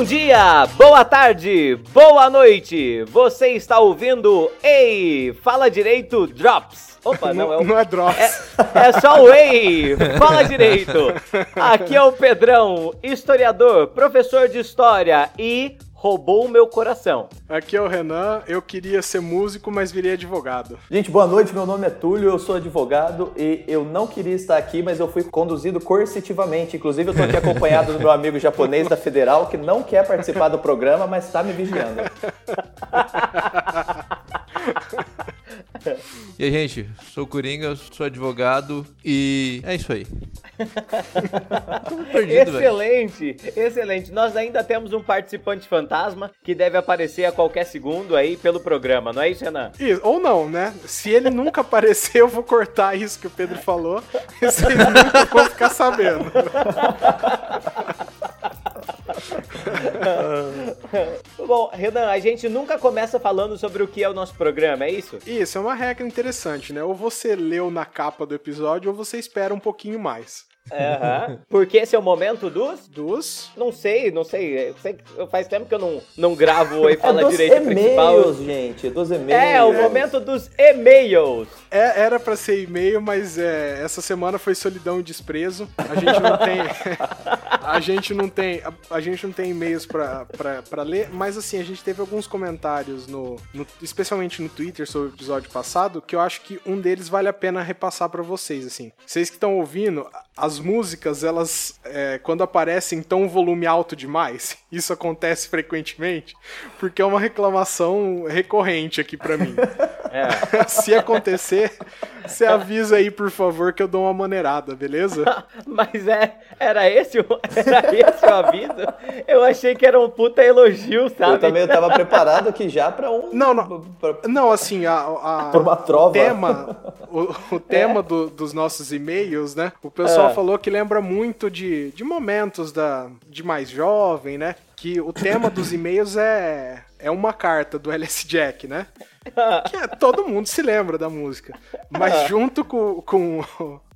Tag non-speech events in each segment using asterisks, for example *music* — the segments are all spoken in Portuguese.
Bom dia, boa tarde, boa noite. Você está ouvindo Ei, fala direito Drops. Opa, não, não é o... Não é Drops. É, é só o Ei, fala direito. Aqui é o Pedrão, historiador, professor de história e roubou o meu coração. Aqui é o Renan, eu queria ser músico, mas virei advogado. Gente, boa noite, meu nome é Túlio, eu sou advogado e eu não queria estar aqui, mas eu fui conduzido coercitivamente. Inclusive, eu estou aqui *laughs* acompanhado do meu amigo japonês da Federal, que não quer participar do programa, mas está me vigiando. *laughs* E aí, gente, sou Coringa, sou advogado e é isso aí. perdido, excelente, véio. excelente. Nós ainda temos um participante fantasma que deve aparecer a qualquer segundo aí pelo programa, não é isso, Renan? Isso, ou não, né? Se ele nunca aparecer, eu vou cortar isso que o Pedro falou *laughs* e vocês nunca vão ficar sabendo. *laughs* Bom, Renan, a gente nunca começa falando sobre o que é o nosso programa, é isso? Isso, é uma regra interessante, né? Ou você leu na capa do episódio ou você espera um pouquinho mais. Uhum. Porque esse é o momento dos? Dos? Não sei, não sei. sei faz tempo que eu não, não gravo e fala é direito principal. gente, dos e-mails. É, o momento dos e-mails. É, era para ser e-mail, mas é, essa semana foi solidão e desprezo. A gente não tem. *laughs* a gente não tem. A, a gente não tem e-mails para ler, mas assim, a gente teve alguns comentários no, no, especialmente no Twitter sobre o episódio passado, que eu acho que um deles vale a pena repassar para vocês, assim. Vocês que estão ouvindo, as músicas, elas, é, quando aparecem, tão volume alto demais. *laughs* Isso acontece frequentemente, porque é uma reclamação recorrente aqui para mim. *laughs* É. *laughs* Se acontecer, você avisa aí, por favor, que eu dou uma maneirada, beleza? Mas é, era esse, era esse o aviso? Eu achei que era um puta elogio, sabe? Eu também tava preparado aqui já para um. Não, não. Pra... Não, assim, a, a uma trova. o tema, o, o tema é. do, dos nossos e-mails, né? O pessoal é. Falou que lembra muito de, de momentos da, de mais jovem, né? Que o tema dos *laughs* e-mails é, é uma carta do LS Jack, né? Que é, todo mundo se lembra da música. Mas *laughs* junto com, com,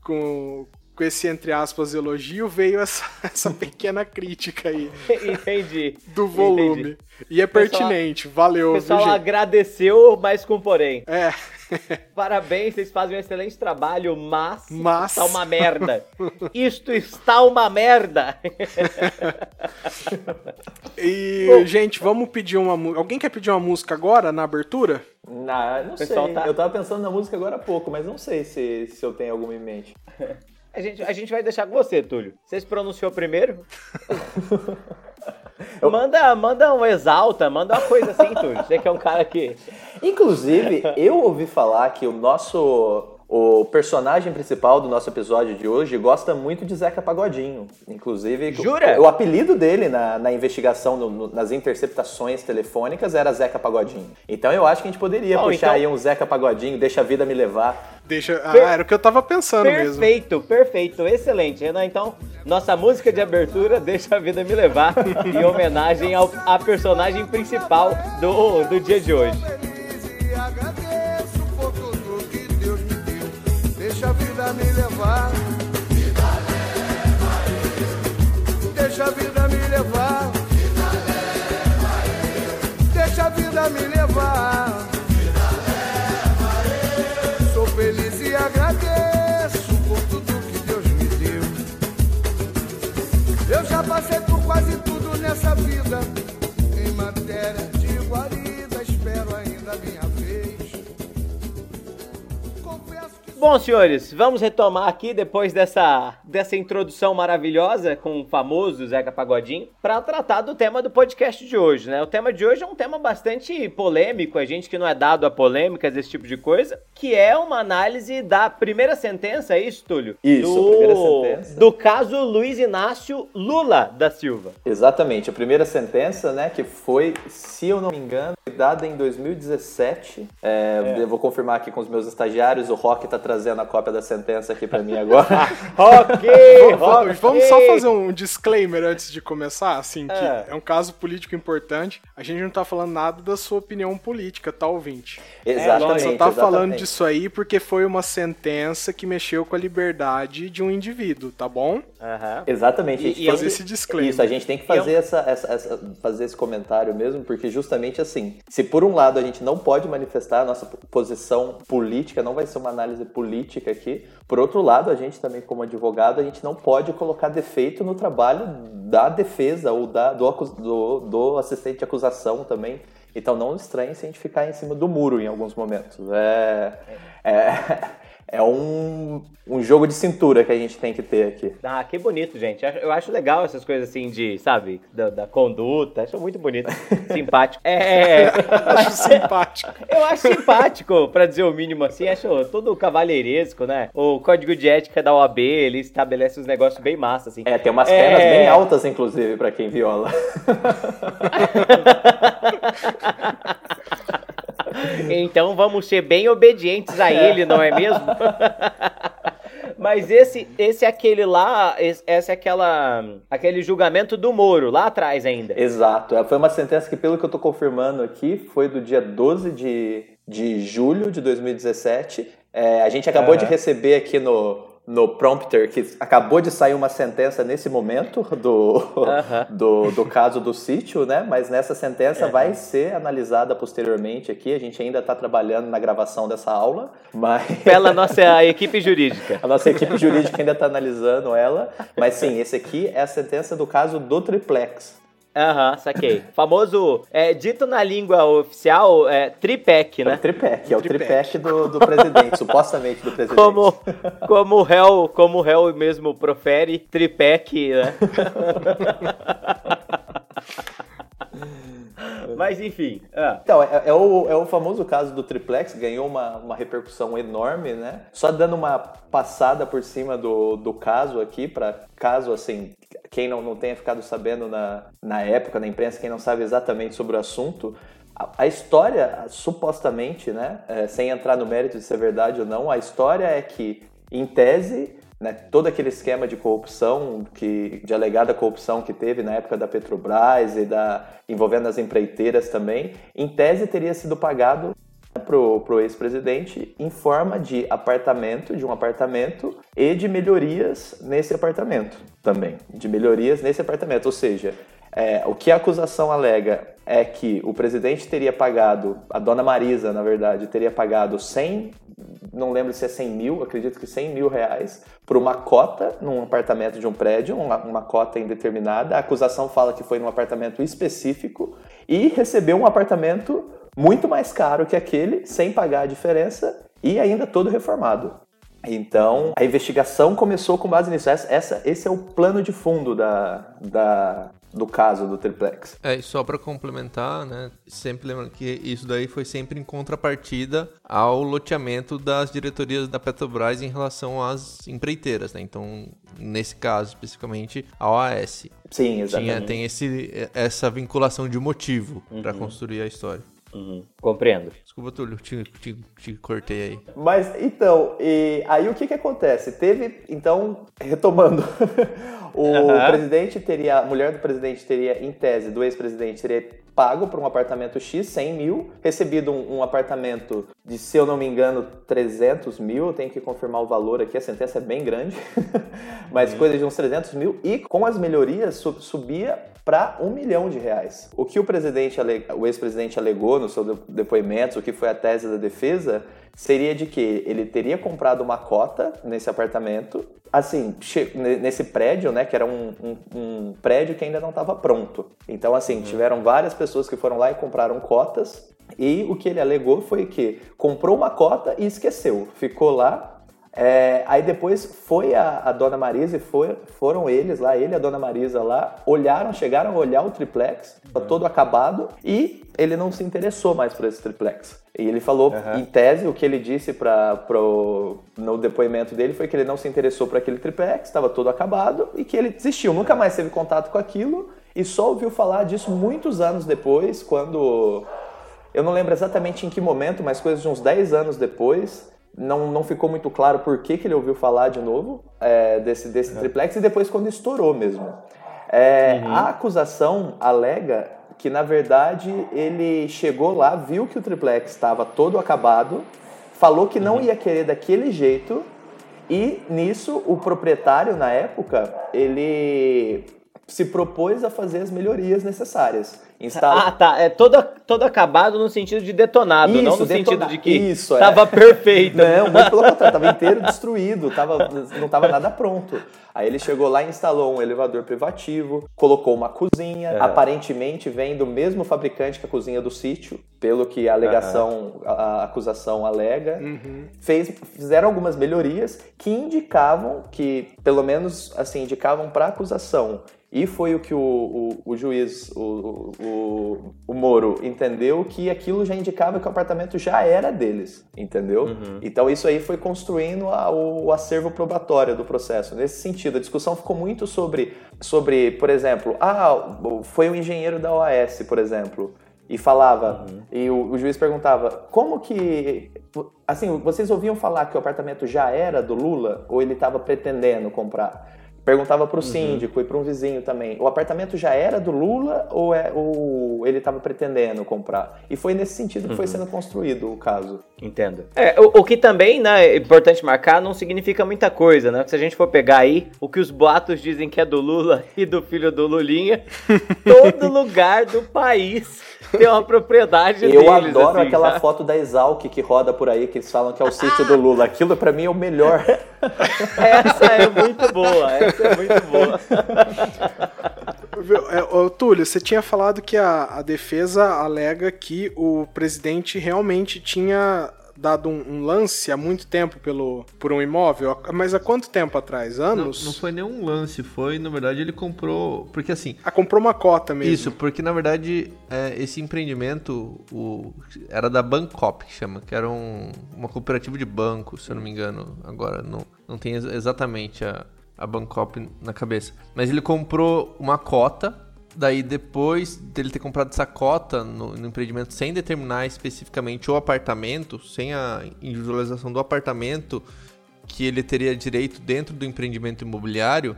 com, com esse, entre aspas, elogio, veio essa, *laughs* essa pequena crítica aí. *laughs* Entendi. Do volume. Entendi. E é pertinente, pessoal, valeu. O pessoal agradeceu, mas com porém. É. *laughs* Parabéns, vocês fazem um excelente trabalho, mas, mas... está uma merda. Isto está uma merda. e, Bom, gente, vamos pedir uma música. Alguém quer pedir uma música agora, na abertura? Não, não sei. Tá... Eu tava pensando na música agora há pouco, mas não sei se, se eu tenho alguma em mente. A gente, a gente vai deixar com você, Túlio. Você se pronunciou primeiro? *laughs* Eu... Manda, manda um exalta, manda uma coisa assim, Túlio. Você que é um cara que. Inclusive, eu ouvi falar que o nosso o personagem principal do nosso episódio de hoje gosta muito de Zeca Pagodinho. Inclusive, Jura? O, o apelido dele na, na investigação, no, no, nas interceptações telefônicas, era Zeca Pagodinho. Então eu acho que a gente poderia Bom, puxar então... aí um Zeca Pagodinho, deixa a vida me levar. Deixa. Ah, per... era o que eu tava pensando perfeito, mesmo. Perfeito, perfeito, excelente, Renan. Então, nossa música de abertura, Deixa a Vida Me Levar, *laughs* em homenagem ao a personagem principal do, do dia de hoje. Deixa a vida me levar. Vida leva eu. Deixa a vida me levar. Vida leva eu. Sou feliz e agradeço por tudo que Deus me deu. Eu já passei por quase tudo nessa vida. Bom, senhores, vamos retomar aqui depois dessa, dessa introdução maravilhosa com o famoso Zeca Pagodinho para tratar do tema do podcast de hoje, né? O tema de hoje é um tema bastante polêmico, a gente que não é dado a polêmicas, esse tipo de coisa, que é uma análise da primeira sentença, é isso, Túlio? Isso, do, primeira sentença. Do caso Luiz Inácio Lula da Silva. Exatamente, a primeira sentença, né, que foi, se eu não me engano, dada em 2017. É, é. Eu vou confirmar aqui com os meus estagiários, o Rock tá trazendo trazendo a cópia da sentença aqui pra mim agora. *laughs* ok, Vamos, vamos só fazer um disclaimer antes de começar, assim, que É. é um caso político importante. A gente não tá falando nada da sua opinião política, tá, ouvinte? exatamente. A gente só tá falando exatamente. disso aí porque foi uma sentença que mexeu com a liberdade de um indivíduo, tá bom? Aham. Exatamente. a E- gente e tem fazer esse disclaimer. Isso, a gente tem que fazer, essa, essa- essa- fazer esse comentário mesmo, porque justamente assim, se por um lado a gente não pode manifestar a nossa posição política, não vai ser uma análise política aqui, por outro lado, a gente também, como advogado, a gente não pode colocar defeito no trabalho da defesa ou da, do, do, do assistente de acusação também. Então não estranhe se a gente ficar em cima do muro em alguns momentos. É, é, é um, um jogo de cintura que a gente tem que ter aqui. Ah, que bonito, gente. Eu acho legal essas coisas assim de, sabe, da, da conduta. Acho muito bonito. *laughs* Simpático. É. *laughs* Acho simpático. Eu acho simpático, pra dizer o mínimo assim. Acho todo cavalheiresco, né? O código de ética da OAB, ele estabelece uns negócios bem massa, assim. É, tem umas É. penas bem altas, inclusive, pra quem viola. *laughs* *laughs* Então vamos ser bem obedientes a ele, não é mesmo? *laughs* Mas esse, esse é aquele lá, esse, esse é aquela, aquele julgamento do Moro, lá atrás ainda. Exato. É, Foi uma sentença que, pelo que eu tô confirmando aqui, foi do dia 12 de, de julho de 2017. É, a gente acabou de receber aqui no, no prompter que acabou de sair uma sentença nesse momento do, Aham. *laughs* do, do caso do sítio, né? Mas nessa sentença vai ser analisada posteriormente aqui. A gente ainda está trabalhando na gravação dessa aula, mas *laughs* Pela nossa equipe jurídica. a nossa equipe jurídica ainda está analisando ela. Mas sim, esse aqui é a sentença do caso do triplex. Aham, saquei. Famoso, é, dito na língua oficial, é tripec, É o né? triplex, é o triplex do, do presidente, supostamente do presidente. Como, como o réu, como o réu mesmo profere, tripec, né? *laughs* *laughs* Mas enfim, ah, Então, é, é o, é o famoso caso do triplex, ganhou uma, uma repercussão enorme, né? Só dando uma passada por cima do, do caso aqui, para caso, assim, quem não, não tenha ficado sabendo na, na época, na imprensa, quem não sabe exatamente sobre o assunto, a, história, supostamente, né, é, sem entrar no mérito de ser verdade ou não, a história é que, em tese, né, todo aquele esquema de corrupção, que, de alegada corrupção que teve na época da Petrobras e da, envolvendo as empreiteiras também, em tese teria sido pagado pro, pro ex-presidente em forma de apartamento, de um apartamento e de melhorias nesse apartamento também, de melhorias nesse apartamento, ou seja, é, o que a acusação alega é que o presidente teria pagado, a dona Marisa, na verdade, teria pagado 100, não lembro se é 100 mil, acredito que 100 mil reais, por uma cota num apartamento de um prédio, uma, uma cota indeterminada. A acusação fala que foi num apartamento específico e recebeu um apartamento muito mais caro que aquele, sem pagar a diferença e ainda todo reformado. Então, a investigação começou com base nisso. Essa, essa- esse é o plano de fundo da, da- do caso do triplex. É, e só pra complementar, né? Sempre lembrando que isso daí foi sempre em contrapartida ao loteamento das diretorias da Petrobras em relação às empreiteiras, né? Então, nesse caso especificamente, a OAS. Sim, Tinha, exatamente. tem esse, essa vinculação de motivo pra construir a história. Uhum, compreendo. Desculpa, Túlio, te, te, te cortei aí. Mas então, e aí o que que acontece? Teve, então, retomando, *laughs* o Aham. presidente teria, a mulher do presidente teria, em tese, do ex-presidente, teria pago por um apartamento X, 100 mil, recebido um, um apartamento de, se eu não me engano, 300 mil, eu tenho que confirmar o valor aqui, a sentença é bem grande, *laughs* mas coisa de uns 300 mil, e com as melhorias su- subia para um milhão de reais. O que o presidente, o ex-presidente alegou no seu de- depoimento, o que foi a tese da defesa, seria de que ele teria comprado uma cota nesse apartamento, assim, nesse prédio, né, que era um, um- um prédio que ainda não estava pronto. Então, assim, tiveram várias pessoas que foram lá e compraram cotas, e o que ele alegou foi que comprou uma cota e esqueceu, ficou lá é, aí depois foi a, a dona Marisa e foi- foram eles lá, ele e a dona Marisa lá, olharam, chegaram a olhar o triplex, tá todo acabado, e ele não se interessou mais por esse triplex. E ele falou, em tese, o que ele disse pra, pro, no depoimento dele foi que ele não se interessou por aquele triplex, estava todo acabado, e que ele desistiu, nunca mais teve contato com aquilo, e só ouviu falar disso muitos anos depois, quando eu não lembro exatamente em que momento, mas coisa de uns 10 anos depois, não, não ficou muito claro por que, que ele ouviu falar de novo é, desse, desse triplex e depois quando estourou mesmo. É, A acusação alega que, na verdade, ele chegou lá, viu que o triplex estava todo acabado, falou que não ia querer daquele jeito e nisso o proprietário, na época, ele se propôs a fazer as melhorias necessárias. Instala... Ah, tá. É todo, todo acabado no sentido de detonado, Isso, não no detona- sentido de que Isso, é. perfeito. Não, muito pelo contrário, tava inteiro destruído, tava, não tava nada pronto. Aí ele chegou lá e instalou um elevador privativo, colocou uma cozinha, É. aparentemente vem do mesmo fabricante que a cozinha do sítio, pelo que a alegação, a, a acusação alega. Fez, fizeram algumas melhorias que indicavam que, pelo menos assim, indicavam para a acusação. E foi o que o, o, o juiz, o, o, o Moro, entendeu que aquilo já indicava que o apartamento já era deles, entendeu? Então isso aí foi construindo a- o, acervo probatório do processo. Nesse sentido, a discussão ficou muito sobre, sobre por exemplo, ah, foi o engenheiro da OAS, por exemplo, e falava, e o, o juiz perguntava, como que. Assim, vocês ouviam falar que o apartamento já era do Lula ou ele estava pretendendo comprar? Perguntava para o síndico e para um vizinho também. O apartamento já era do Lula ou, é, ou ele estava pretendendo comprar? E foi nesse sentido que foi sendo construído o caso. Entendo. É, o, o que também, né, é importante marcar, não significa muita coisa, né? Se a gente for pegar aí o que os boatos dizem que é do Lula *laughs* e do filho do Lulinha, *laughs* todo lugar do país tem uma propriedade Eu deles, adoro assim, aquela sabe? foto da Exalc que roda por aí, que eles falam que é o sítio do Lula. Aquilo para mim é o melhor. *laughs* Essa é muito boa, essa é muito boa. É, ô, Túlio, você tinha falado que a, a defesa alega que o presidente realmente tinha dado um, um lance há muito tempo pelo, por um imóvel, mas há quanto tempo atrás? Não, Anos? não foi nenhum lance, foi, na verdade, ele comprou. Porque assim, Ah, comprou uma cota mesmo. Isso, porque na verdade é, esse empreendimento o, era da Bancop, que chama, que era um- uma cooperativa de banco, se eu não me engano. Agora não, não tem ex- exatamente a, a Bancop na cabeça. Mas ele comprou uma cota, daí depois dele ter comprado essa cota no, no empreendimento sem determinar especificamente o apartamento, sem a individualização do apartamento que ele teria direito dentro do empreendimento imobiliário,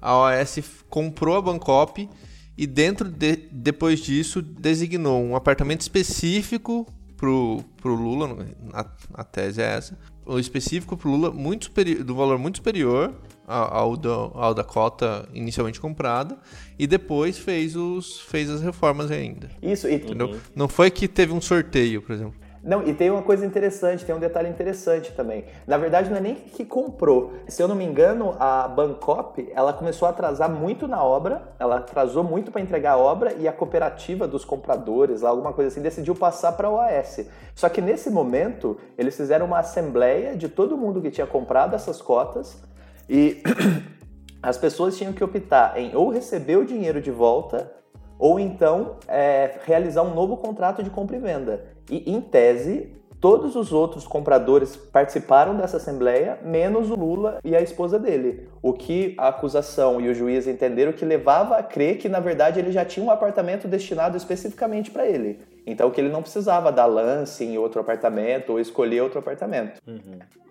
a OAS comprou a Bancop e dentro de, depois disso designou um apartamento específico pro, pro Lula, a, a tese é essa, o específico pro Lula muito do valor muito superior ao, ao, ao da cota inicialmente comprada e depois fez os fez as reformas ainda. Isso, e, Entendeu? Não foi que teve um sorteio, por exemplo. Não, e tem uma coisa interessante, tem um detalhe interessante também. Na verdade, não é nem que comprou. Se eu não me engano, a Bancop, ela começou a atrasar muito na obra, ela atrasou muito para entregar a obra e a cooperativa dos compradores, alguma coisa assim, decidiu passar para a OAS. Só que nesse momento, eles fizeram uma assembleia de todo mundo que tinha comprado essas cotas e *clears throat* as pessoas tinham que optar em ou receber o dinheiro de volta ou então é, realizar um novo contrato de compra e venda. E, em tese, todos os outros compradores participaram dessa assembleia, menos o Lula e a esposa dele. O que a acusação e o juiz entenderam que levava a crer que, na verdade, ele já tinha um apartamento destinado especificamente para ele. Então, que ele não precisava dar lance em outro apartamento ou escolher outro apartamento.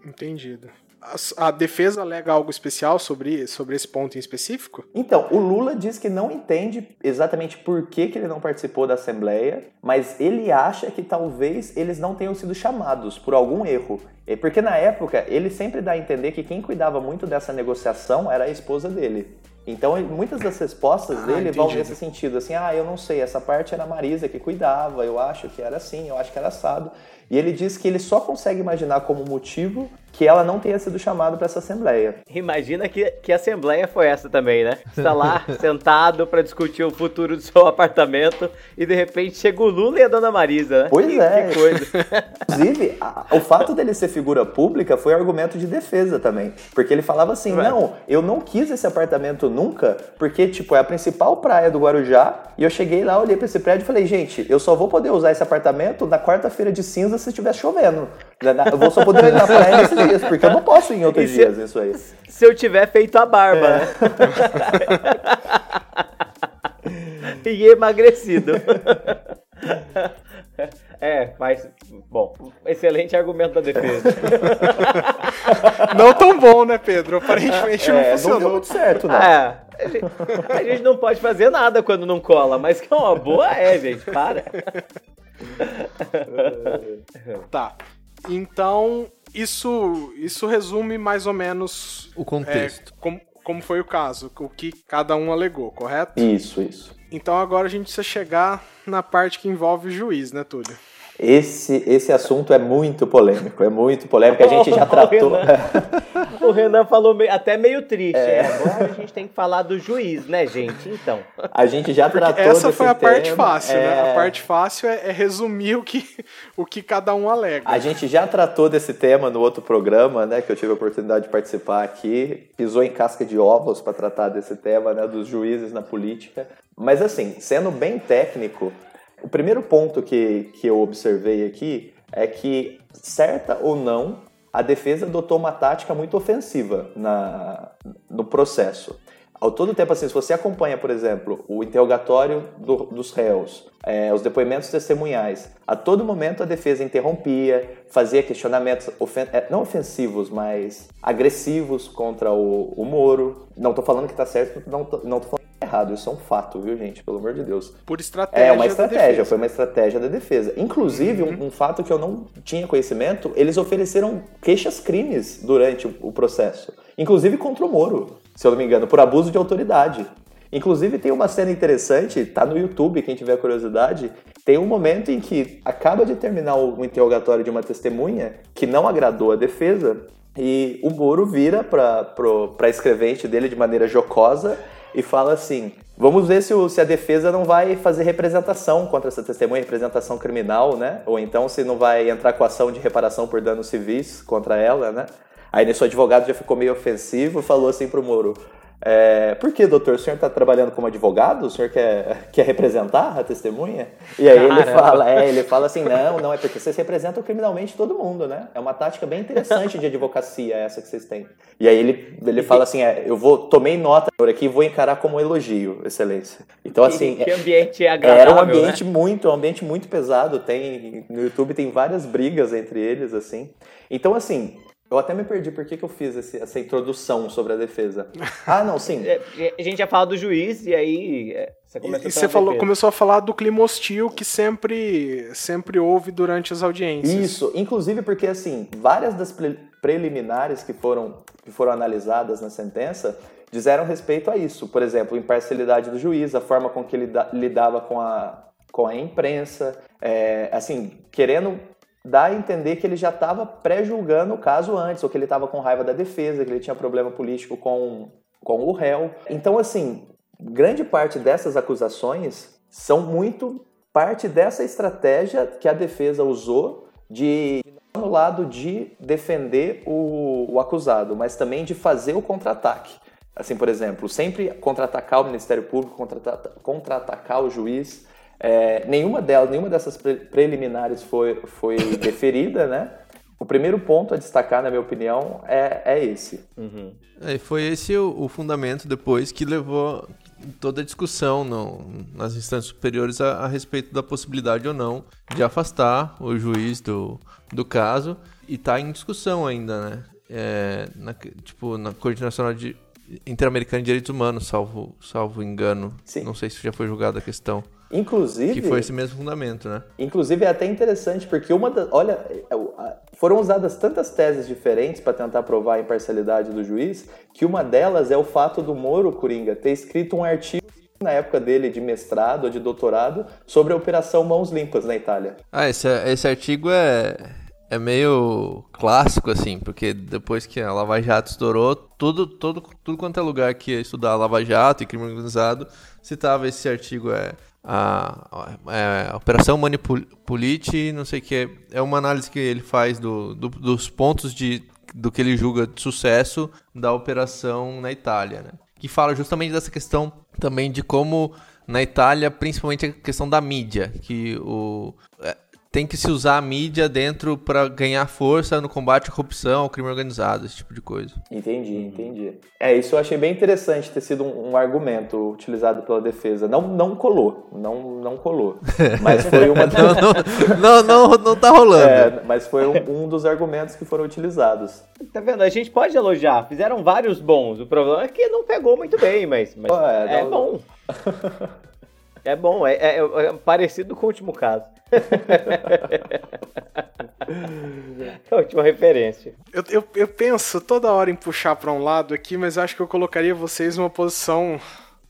Entendido. A, a defesa alega algo especial sobre, sobre esse ponto em específico? Então, o Lula diz que não entende exatamente por que, que ele não participou da Assembleia, mas ele acha que talvez eles não tenham sido chamados por algum erro. É Porque na época, ele sempre dá a entender que quem cuidava muito dessa negociação era a esposa dele. Então, muitas das respostas Ah, dele vão entendido. nesse sentido, assim, ah, eu não sei, essa parte era a Marisa que cuidava, eu acho que era assim, eu acho que era assado. E ele diz que ele só consegue imaginar como motivo que ela não tenha sido chamada para essa Assembleia. Imagina que, que assembleia foi essa também, né? Você tá lá *laughs* sentado pra discutir o futuro do seu apartamento e de repente chega o Lula e a dona Marisa, né? Pois que, é. Que coisa. *laughs* Inclusive, a- o fato dele ser figura pública foi argumento de defesa também. Porque ele falava assim: não, eu não quis esse apartamento nunca, porque, tipo, é a principal praia do Guarujá. E eu cheguei lá, olhei pra esse prédio e falei: gente, eu só vou poder usar esse apartamento na quarta-feira de cinza se estiver chovendo. Na- na- Eu vou só poder ir na praia nesses dias, porque eu não posso ir em outros E se- dias, isso aí. Se eu tiver feito a barba, É. né? *laughs* e emagrecido. *laughs* É, mas, bom, excelente argumento da defesa. *laughs* Não tão bom, né, Pedro? Aparentemente não É, não deu funcionou. muito certo, não. É, a gente, a gente não pode fazer nada quando não cola, mas que é uma boa é, gente, para. Tá. Então, isso, isso resume mais ou menos O contexto. é, como, como foi o caso, o que cada um alegou, correto? Isso, isso. Então agora a gente precisa chegar na parte que envolve o juiz, né, Túlio? Esse, esse assunto é muito polêmico, é muito polêmico. A gente já *laughs* tratou. O Renan falou meio- até meio triste. É, agora a gente tem que falar do juiz, né, gente? Então. A gente já tratou Essa desse foi a parte tema, fácil, né? é, A parte fácil é, é resumir o que, o que cada um alega. A gente já tratou desse tema no outro programa, né, que eu tive a oportunidade de participar aqui. Pisou em casca de ovos para tratar desse tema, né, dos juízes na política. Mas assim, sendo bem técnico, o primeiro ponto que, que eu observei aqui é que, certa ou não, a defesa adotou uma tática muito ofensiva na, no processo. Ao todo tempo, assim, se você acompanha, por exemplo, o interrogatório do- dos réus, é, os depoimentos testemunhais, a todo momento a defesa interrompia, fazia questionamentos, ofen- é, não ofensivos, mas agressivos contra o, o Moro. Não tô falando que tá certo, não tô falando errado, isso é um fato, viu, gente? Pelo amor de Deus. Por estratégia. É uma estratégia, foi uma estratégia da defesa. Inclusive, um, um fato que eu não tinha conhecimento, eles ofereceram queixas-crimes durante o, o processo. Inclusive contra o Moro, se eu não me engano, por abuso de autoridade. Inclusive tem uma cena interessante, tá no YouTube, quem tiver curiosidade, tem um momento em que acaba de terminar o, interrogatório de uma testemunha que não agradou a defesa e o Moro vira pro, pra escrevente dele de maneira jocosa e fala assim: vamos ver se, o- se a defesa não vai fazer representação contra essa testemunha, representação criminal, né? Ou então se não vai entrar com ação de reparação por danos civis contra ela, né? Aí nesse advogado já ficou meio ofensivo e falou assim pro Moro. É, por que, doutor? O senhor está trabalhando como advogado? O senhor quer, *laughs* quer representar a testemunha? E aí ele fala, é, ele fala assim, não, não, é porque vocês representam criminalmente todo mundo, né? É uma tática bem interessante de advocacia essa que vocês têm. E aí ele, ele fala assim, é, eu vou, tomei nota por aqui e vou encarar como um elogio, excelência. Então assim, que ambiente agradável, era um né? ambiente muito, um ambiente muito pesado. Tem no YouTube tem várias brigas entre eles assim. Então assim, eu até me perdi por que, que eu fiz esse- essa introdução sobre a defesa. Ah, não, sim. *laughs* É, A gente ia falar do juiz e aí é, você E, começou e pela você falou, começou a falar do clima hostil que sempre, sempre houve durante as audiências. Isso, inclusive porque assim, várias das pre- preliminares que foram, que foram analisadas na sentença disseram respeito a isso. Por exemplo, imparcialidade do juiz, a forma com que ele da- lidava com a, com a imprensa, é, assim, querendo dar a entender que ele já estava pré-julgando o caso antes, ou que ele estava com raiva da defesa, que ele tinha problema político com, com o réu. Então, assim, grande parte dessas acusações são muito parte dessa estratégia que a defesa usou de no lado de defender o, o acusado, mas também de fazer o contra-ataque. Assim, por exemplo, sempre contra-atacar o Ministério Público, contra-ata- contra-atacar o juiz. É, nenhuma delas, nenhuma dessas pre- preliminares foi, foi *laughs* deferida, né? O primeiro ponto a destacar, na minha opinião, é, é esse. É, e foi esse o, o fundamento depois que levou toda a discussão no- nas instâncias superiores a, a respeito da possibilidade ou não de afastar o juiz do, do caso e tá em discussão ainda, né? É, na, tipo, na Corte Nacional de Interamericana de Direitos Humanos, salvo, salvo engano. Sim. Não sei se já foi julgada a questão. Inclusive, Que foi esse mesmo fundamento, né? Inclusive é até interessante porque uma das, olha, é, foram usadas tantas teses diferentes para tentar provar a imparcialidade do juiz, que uma delas é o fato do Moro Coringa ter escrito um artigo na época dele de mestrado ou de doutorado sobre a operação Mãos Limpas na Itália. Ah, esse, esse artigo é, é meio clássico, assim, porque depois que a Lava Jato estourou, tudo, todo, tudo quanto é lugar que ia estudar Lava Jato e crime organizado, citava esse artigo, é a, é, a Operação Manipulite, não sei o que, é uma análise que ele faz do, do- dos pontos de, do que ele julga de sucesso da operação na Itália, né? Que fala justamente dessa questão também de como na Itália, principalmente a questão da mídia, que o, é, tem que se usar a mídia dentro para ganhar força no combate à corrupção, ao crime organizado, esse tipo de coisa. Entendi, entendi. É, isso eu achei bem interessante ter sido um, um argumento utilizado pela defesa. Não, não colou, não, não colou. *laughs* Mas foi uma não, não, não, não, não tá rolando. É, mas foi um, um dos argumentos que foram utilizados. Tá vendo? A gente pode elogiar. Fizeram vários bons. O problema é que não pegou muito bem, mas, mas é, é não- bom. *laughs* É bom, é, é- é parecido com o último caso. *laughs* a última referência. Eu, eu, eu penso toda hora em puxar pra um lado aqui, mas acho que eu colocaria vocês numa posição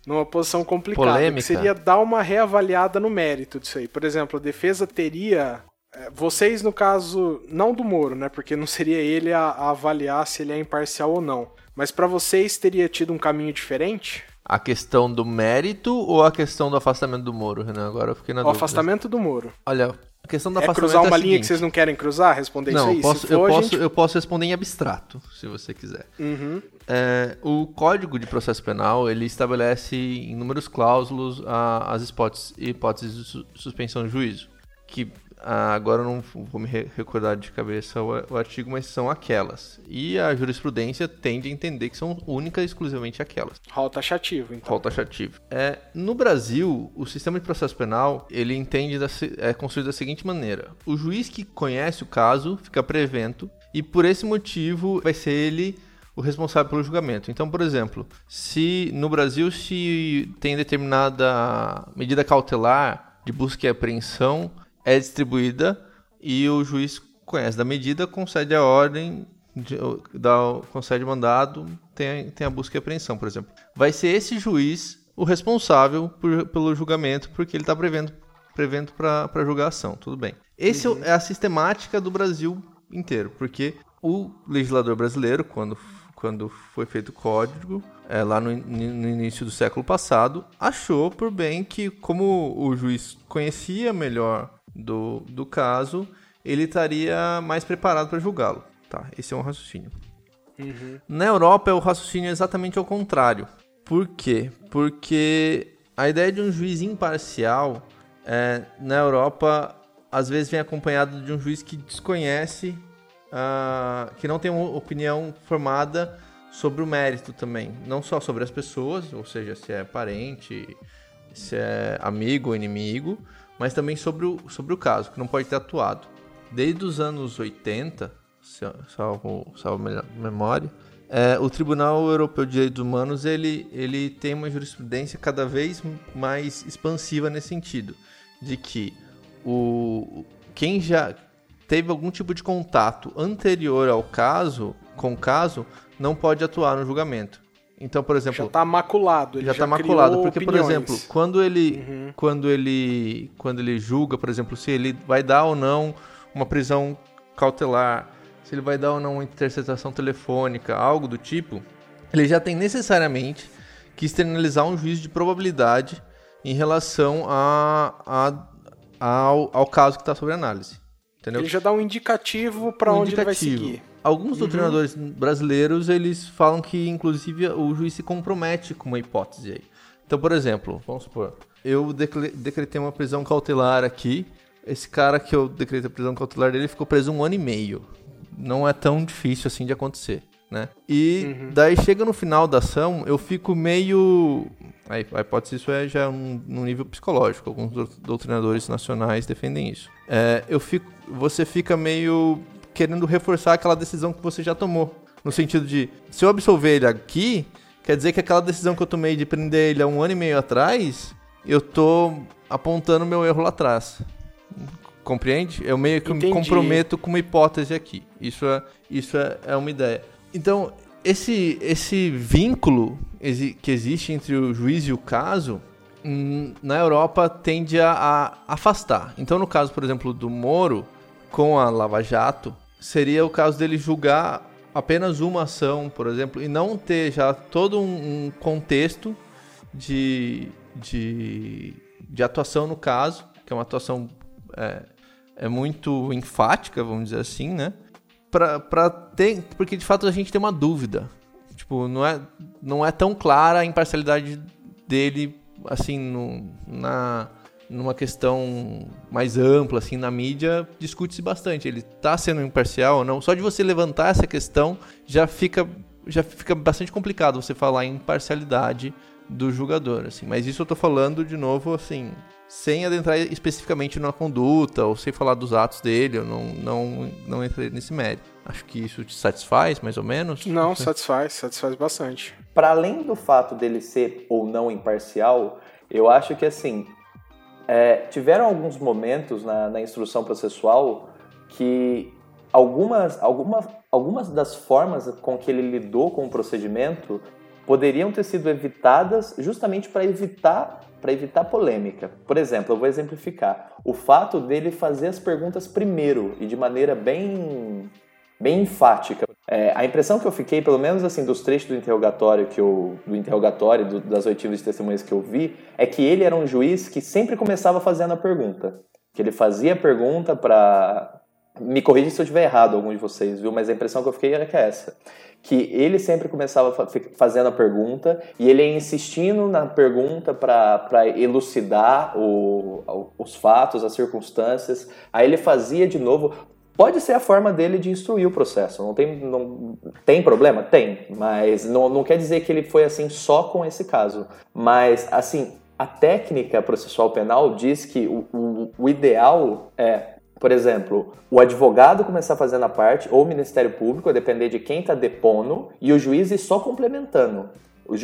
numa posição complicada, Polêmica. que seria dar uma reavaliada no mérito disso aí. Por exemplo, a defesa teria é, vocês no caso não do Moro, né? Porque não seria ele a, a avaliar se ele é imparcial ou não. Mas pra vocês teria tido um caminho diferente? A questão do mérito ou a questão do afastamento do Moro, Renan? Agora eu fiquei na O dúvida. afastamento do Moro. Olha, a questão do É afastamento cruzar é uma a linha que seguinte. vocês não querem cruzar? Responder isso Não, aí? posso, eu, for, a posso, gente- eu posso responder em abstrato, se você quiser. Uhum. É, o Código de Processo Penal ele estabelece em inúmeros cláusulos a- as hipóteses, hipóteses de su- suspensão de juízo, que ah, agora eu não vou me re- recordar de cabeça o, artigo, mas são aquelas. E a jurisprudência tende a entender que são únicas e exclusivamente aquelas. Rol taxativo, então. Rol taxativo. É, no Brasil, o sistema de processo penal, ele entende da, é construído da seguinte maneira. O juiz que conhece o caso fica prevento e por esse motivo vai ser ele o responsável pelo julgamento. Então, por exemplo, se no Brasil se tem determinada medida cautelar de busca e apreensão é distribuída e o juiz conhece da medida, concede a ordem, de- dá, concede mandado, tem, tem a busca e apreensão, por exemplo. Vai ser esse juiz o responsável por- pelo julgamento, porque ele está prevendo prevendo para julgar a ação, tudo bem. Esse é a sistemática do Brasil inteiro, porque o legislador brasileiro, quando, quando foi feito o código, é, lá no, no início do século passado, achou por bem que, como o juiz conhecia melhor do, do caso, ele estaria mais preparado para julgá-lo. Tá, esse é um raciocínio. Na Europa, o raciocínio é exatamente ao contrário. Por quê? Porque a ideia de um juiz imparcial, é, na Europa, às vezes vem acompanhado de um juiz que desconhece, ah, que não tem uma opinião formada sobre o mérito também. Não só sobre as pessoas, ou seja, se é parente, se é amigo ou inimigo, mas também sobre o, sobre o caso, que não pode ter atuado. Desde os anos 80, se- salvo, salvo memória, é, o Tribunal Europeu de Direitos Humanos ele, ele tem uma jurisprudência cada vez mais expansiva nesse sentido, de que o, quem já teve algum tipo de contato anterior ao caso, com o caso, não pode atuar no julgamento. Então, por exemplo, Já tá maculado. Ele já já, está maculado, porque por opiniões. exemplo, quando ele quando ele quando ele julga, por exemplo, se ele vai dar ou não uma prisão cautelar, se ele vai dar ou não uma interceptação telefônica, algo do tipo, ele já tem necessariamente que externalizar um juízo de probabilidade em relação a, a- ao, ao caso que está sob análise. Entendeu? Ele já dá um indicativo pra um onde ele vai indicativo. seguir. Alguns doutrinadores brasileiros, eles falam que, inclusive, o juiz se compromete com uma hipótese aí. Então, por exemplo, vamos supor, eu decretei uma prisão cautelar aqui, esse cara que eu decretei a prisão cautelar dele ficou preso um ano e meio. Não é tão difícil assim de acontecer, né? E daí chega no final da ação, eu fico meio... Aí, a hipótese isso é já um, nível psicológico, alguns dou- doutrinadores nacionais defendem isso. É, eu fico, você fica meio querendo reforçar aquela decisão que você já tomou. No sentido de, se eu absolver ele aqui, quer dizer que aquela decisão que eu tomei de prender ele há um ano e meio atrás, eu tô apontando meu erro lá atrás. Compreende? Eu meio que me Entendi. comprometo com uma hipótese aqui. Isso é, isso é, é uma ideia. Então, esse, esse vínculo que existe entre o juiz e o caso, hum, na Europa tende a, a afastar. Então, no caso, por exemplo, do Moro com a Lava Jato, seria o caso dele julgar apenas uma ação, por exemplo, e não ter já todo um, um contexto de, de, de atuação no caso, que é uma atuação é, é muito enfática, vamos dizer assim, né? Pra, pra ter, porque de fato a gente tem uma dúvida. Tipo, não é, não é tão clara a imparcialidade dele, assim, no, na, numa questão mais ampla, assim, na mídia, discute-se bastante. Ele está sendo imparcial ou não? Só de você levantar essa questão já fica, já fica bastante complicado você falar em imparcialidade do julgador, assim. Mas isso eu tô falando, de novo, assim, sem adentrar especificamente na conduta ou sem falar dos atos dele, eu não, não, não entrei nesse mérito. Acho que isso te satisfaz, mais ou menos? Não, satisfaz, satisfaz bastante. Para além do fato dele ser ou não imparcial, eu acho que assim é, tiveram alguns momentos na, na, instrução processual que algumas, alguma, algumas das formas com que ele lidou com o procedimento poderiam ter sido evitadas justamente para evitar para evitar polêmica. Por exemplo, eu vou exemplificar. O fato dele fazer as perguntas primeiro e de maneira bem bem enfática. É, a impressão que eu fiquei, pelo menos assim, dos trechos do interrogatório que eu, do interrogatório do, das oitivas de testemunhas que eu vi, é que ele era um juiz que sempre começava fazendo a pergunta. Que ele fazia a pergunta para me corrija se eu estiver errado, algum de vocês, viu? Mas a impressão que eu fiquei era que é essa. Que ele sempre começava fazendo a pergunta e ele ia insistindo na pergunta para elucidar o, os fatos, as circunstâncias. Aí ele fazia de novo. Pode ser a forma dele de instruir o processo. Não tem, não, tem problema? Tem. Mas não, não quer dizer que ele foi assim só com esse caso. Mas, assim, a técnica processual penal diz que o, o, o ideal é por exemplo, o advogado começar fazendo a parte, ou o Ministério Público, a depender de quem está depondo, e o juiz ir só complementando.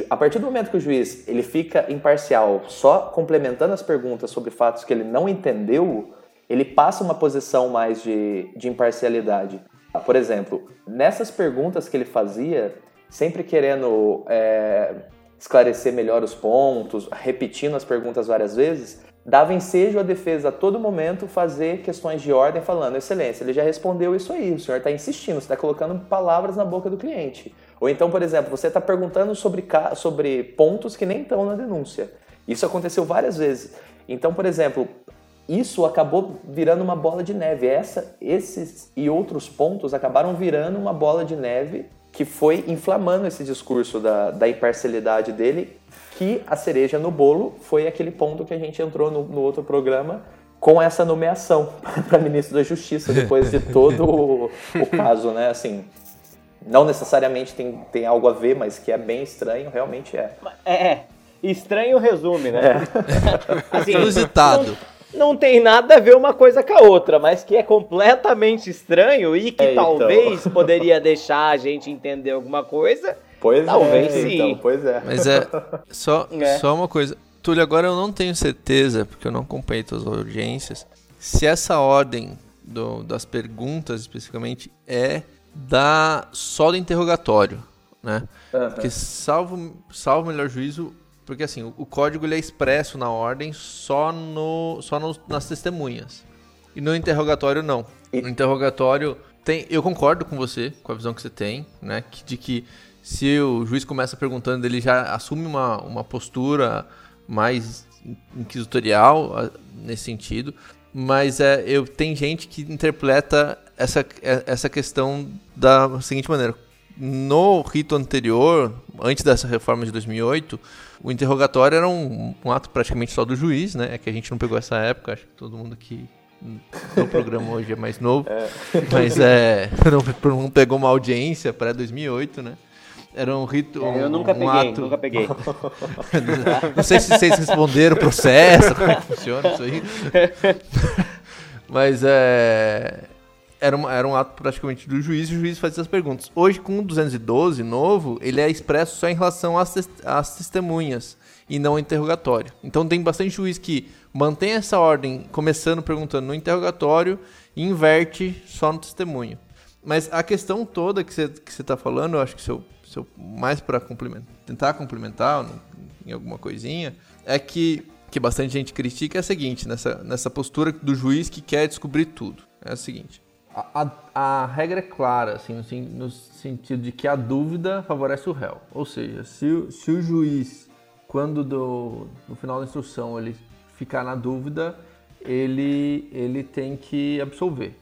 A partir do momento que o juiz ele fica imparcial, só complementando as perguntas sobre fatos que ele não entendeu, ele passa uma posição mais de, de imparcialidade. Por exemplo, nessas perguntas que ele fazia, sempre querendo é, esclarecer melhor os pontos, repetindo as perguntas várias vezes, dava ensejo à defesa a todo momento fazer questões de ordem falando, excelência, ele já respondeu isso aí, o senhor está insistindo, você está colocando palavras na boca do cliente. Ou então, por exemplo, você está perguntando sobre, sobre pontos que nem estão na denúncia. Isso aconteceu várias vezes. Então, por exemplo, isso acabou virando uma bola de neve. Essa, esses e outros pontos acabaram virando uma bola de neve que foi inflamando esse discurso da, da imparcialidade dele que a cereja no bolo foi aquele ponto que a gente entrou no, no outro programa com essa nomeação *laughs* para ministro da Justiça depois de todo o, o, caso, né? Assim, não necessariamente tem, tem algo a ver, mas que é bem estranho, realmente é. É, é. estranho resume, né? É. *laughs* assim, Inusitado. Não, não, tem nada a ver uma coisa com a outra, mas que é completamente estranho e que é, então. talvez então. poderia deixar a gente entender alguma coisa Pois Talvez é, sim. Então, pois é. Mas é só, *laughs* é. só uma coisa. Túlio, agora eu não tenho certeza, porque eu não acompanhei todas as audiências, se essa ordem do, das perguntas especificamente é da só do interrogatório, né? Uhum. Porque salvo, salvo melhor juízo, porque assim, o, o, código ele é expresso na ordem só, no, só no, nas testemunhas. E no interrogatório não. No interrogatório tem, eu concordo com você, com a visão que você tem, né? De que se o juiz começa perguntando, ele já assume uma, uma postura mais inquisitorial nesse sentido. Mas é, eu tem gente que interpreta essa, é, essa questão da seguinte maneira. No rito anterior, antes dessa reforma de 2008, o interrogatório era um, um ato praticamente só do juiz, né? É que a gente não pegou essa época, acho que todo mundo aqui no programa hoje é mais novo. *laughs* É. Mas é, *laughs* não, não pegou uma audiência para 2008, né? Era um rito. Um, eu nunca um peguei, ato... nunca peguei. *laughs* não sei se vocês responderam o processo, como é que funciona isso aí. Mas é. Era um, era um ato praticamente do juiz e o juiz fazia as perguntas. Hoje, com o 212 novo, ele é expresso só em relação às, às testemunhas e não interrogatório. Então tem bastante juiz que mantém essa ordem começando perguntando no interrogatório e inverte só no testemunho. Mas a questão toda que você que está falando, eu acho que se eu se eu, mais para complementar, tentar complementar em alguma coisinha, é que que bastante gente critica é a seguinte, nessa, nessa postura do juiz que quer descobrir tudo. É a seguinte, a, a, regra é clara, assim, no, no, sentido de que a dúvida favorece o réu. Ou seja, se, se o juiz, quando do, no final da instrução ele ficar na dúvida, ele, ele tem que absolver,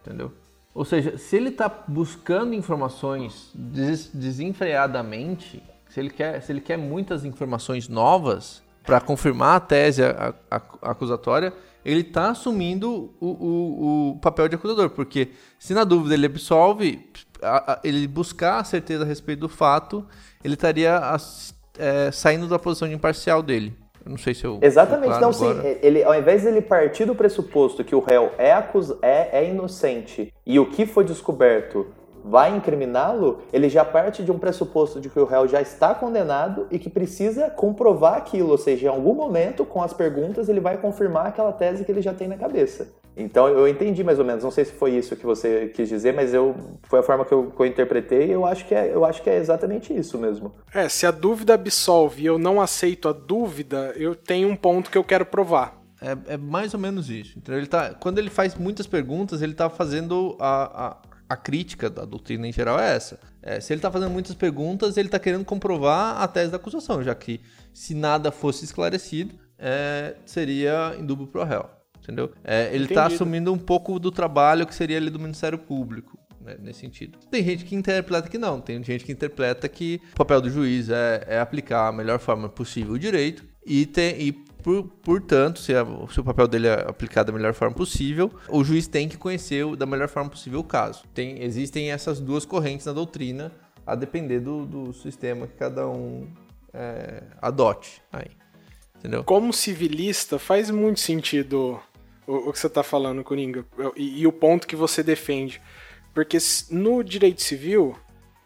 entendeu? Ou seja, se ele está buscando informações des desenfreadamente, se ele, quer, se ele quer muitas informações novas, para confirmar a tese a, a acusatória, ele está assumindo o, o, o, papel de acusador, porque se na dúvida ele absolve, a, ele buscar a certeza a respeito do fato, ele estaria é, saindo da posição de imparcial dele. Eu não sei se eu. Exatamente, claro não, agora. sim. Ele, ao invés de ele partir do pressuposto que o réu é, acus... é, é inocente e o que foi descoberto vai incriminá-lo, ele já parte de um pressuposto de que o réu já está condenado e que precisa comprovar aquilo, ou seja, em algum momento, com as perguntas, ele vai confirmar aquela tese que ele já tem na cabeça. Então eu entendi mais ou menos, não sei se foi isso que você quis dizer, mas eu foi a forma que eu, que eu interpretei, eu acho que é, eu acho que é exatamente isso mesmo. É, se a dúvida absolve e eu não aceito a dúvida, eu tenho um ponto que eu quero provar. É, é mais ou menos isso. Então, ele tá, quando ele faz muitas perguntas, ele está fazendo a, a a crítica da doutrina em geral é essa. É, se ele está fazendo muitas perguntas, ele está querendo comprovar a tese da acusação, já que se nada fosse esclarecido, é, seria indúbio pro réu. Entendeu? É, ele está assumindo um pouco do trabalho que seria ali do Ministério Público. Né, nesse sentido. Tem gente que interpreta que não, tem gente que interpreta que o papel do juiz é, é aplicar a melhor forma possível o direito e, e por, portanto, se, a, se, o papel dele é aplicado da melhor forma possível, o juiz tem que conhecer o, da melhor forma possível o caso. Tem, existem essas duas correntes na doutrina, a depender do, do sistema que cada um é, adote. Aí, entendeu? Como civilista, faz muito sentido o, o que você está falando, Coringa, e, e o ponto que você defende. Porque no direito civil,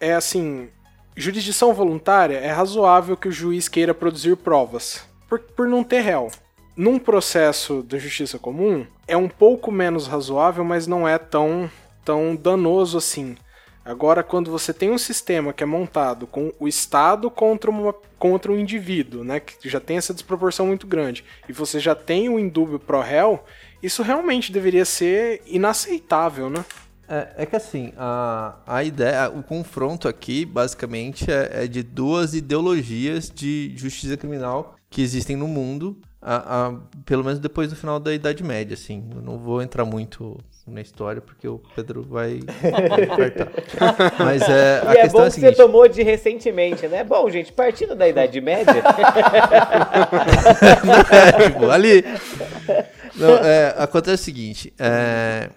é assim, jurisdição voluntária é razoável que o juiz queira produzir provas por, por não ter réu. Num processo da justiça comum, é um pouco menos razoável, mas não é tão, tão danoso assim. Agora, quando você tem um sistema que é montado com o Estado contra, uma, contra um indivíduo, né, que já tem essa desproporção muito grande, e você já tem o indúbio pro réu, isso realmente deveria ser inaceitável, né? É, é, que assim, a, a ideia, o confronto aqui, basicamente, é, é de duas ideologias de justiça criminal que existem no mundo, a, a, pelo menos depois do final da Idade Média, assim. Eu não vou entrar muito na história, porque o Pedro vai *laughs* Mas é, a e é questão é bom é a seguinte... que você tomou de recentemente, né? Bom, gente, partindo da Idade Média... *laughs* é, tipo, ali... Não, é, acontece o seguinte, é,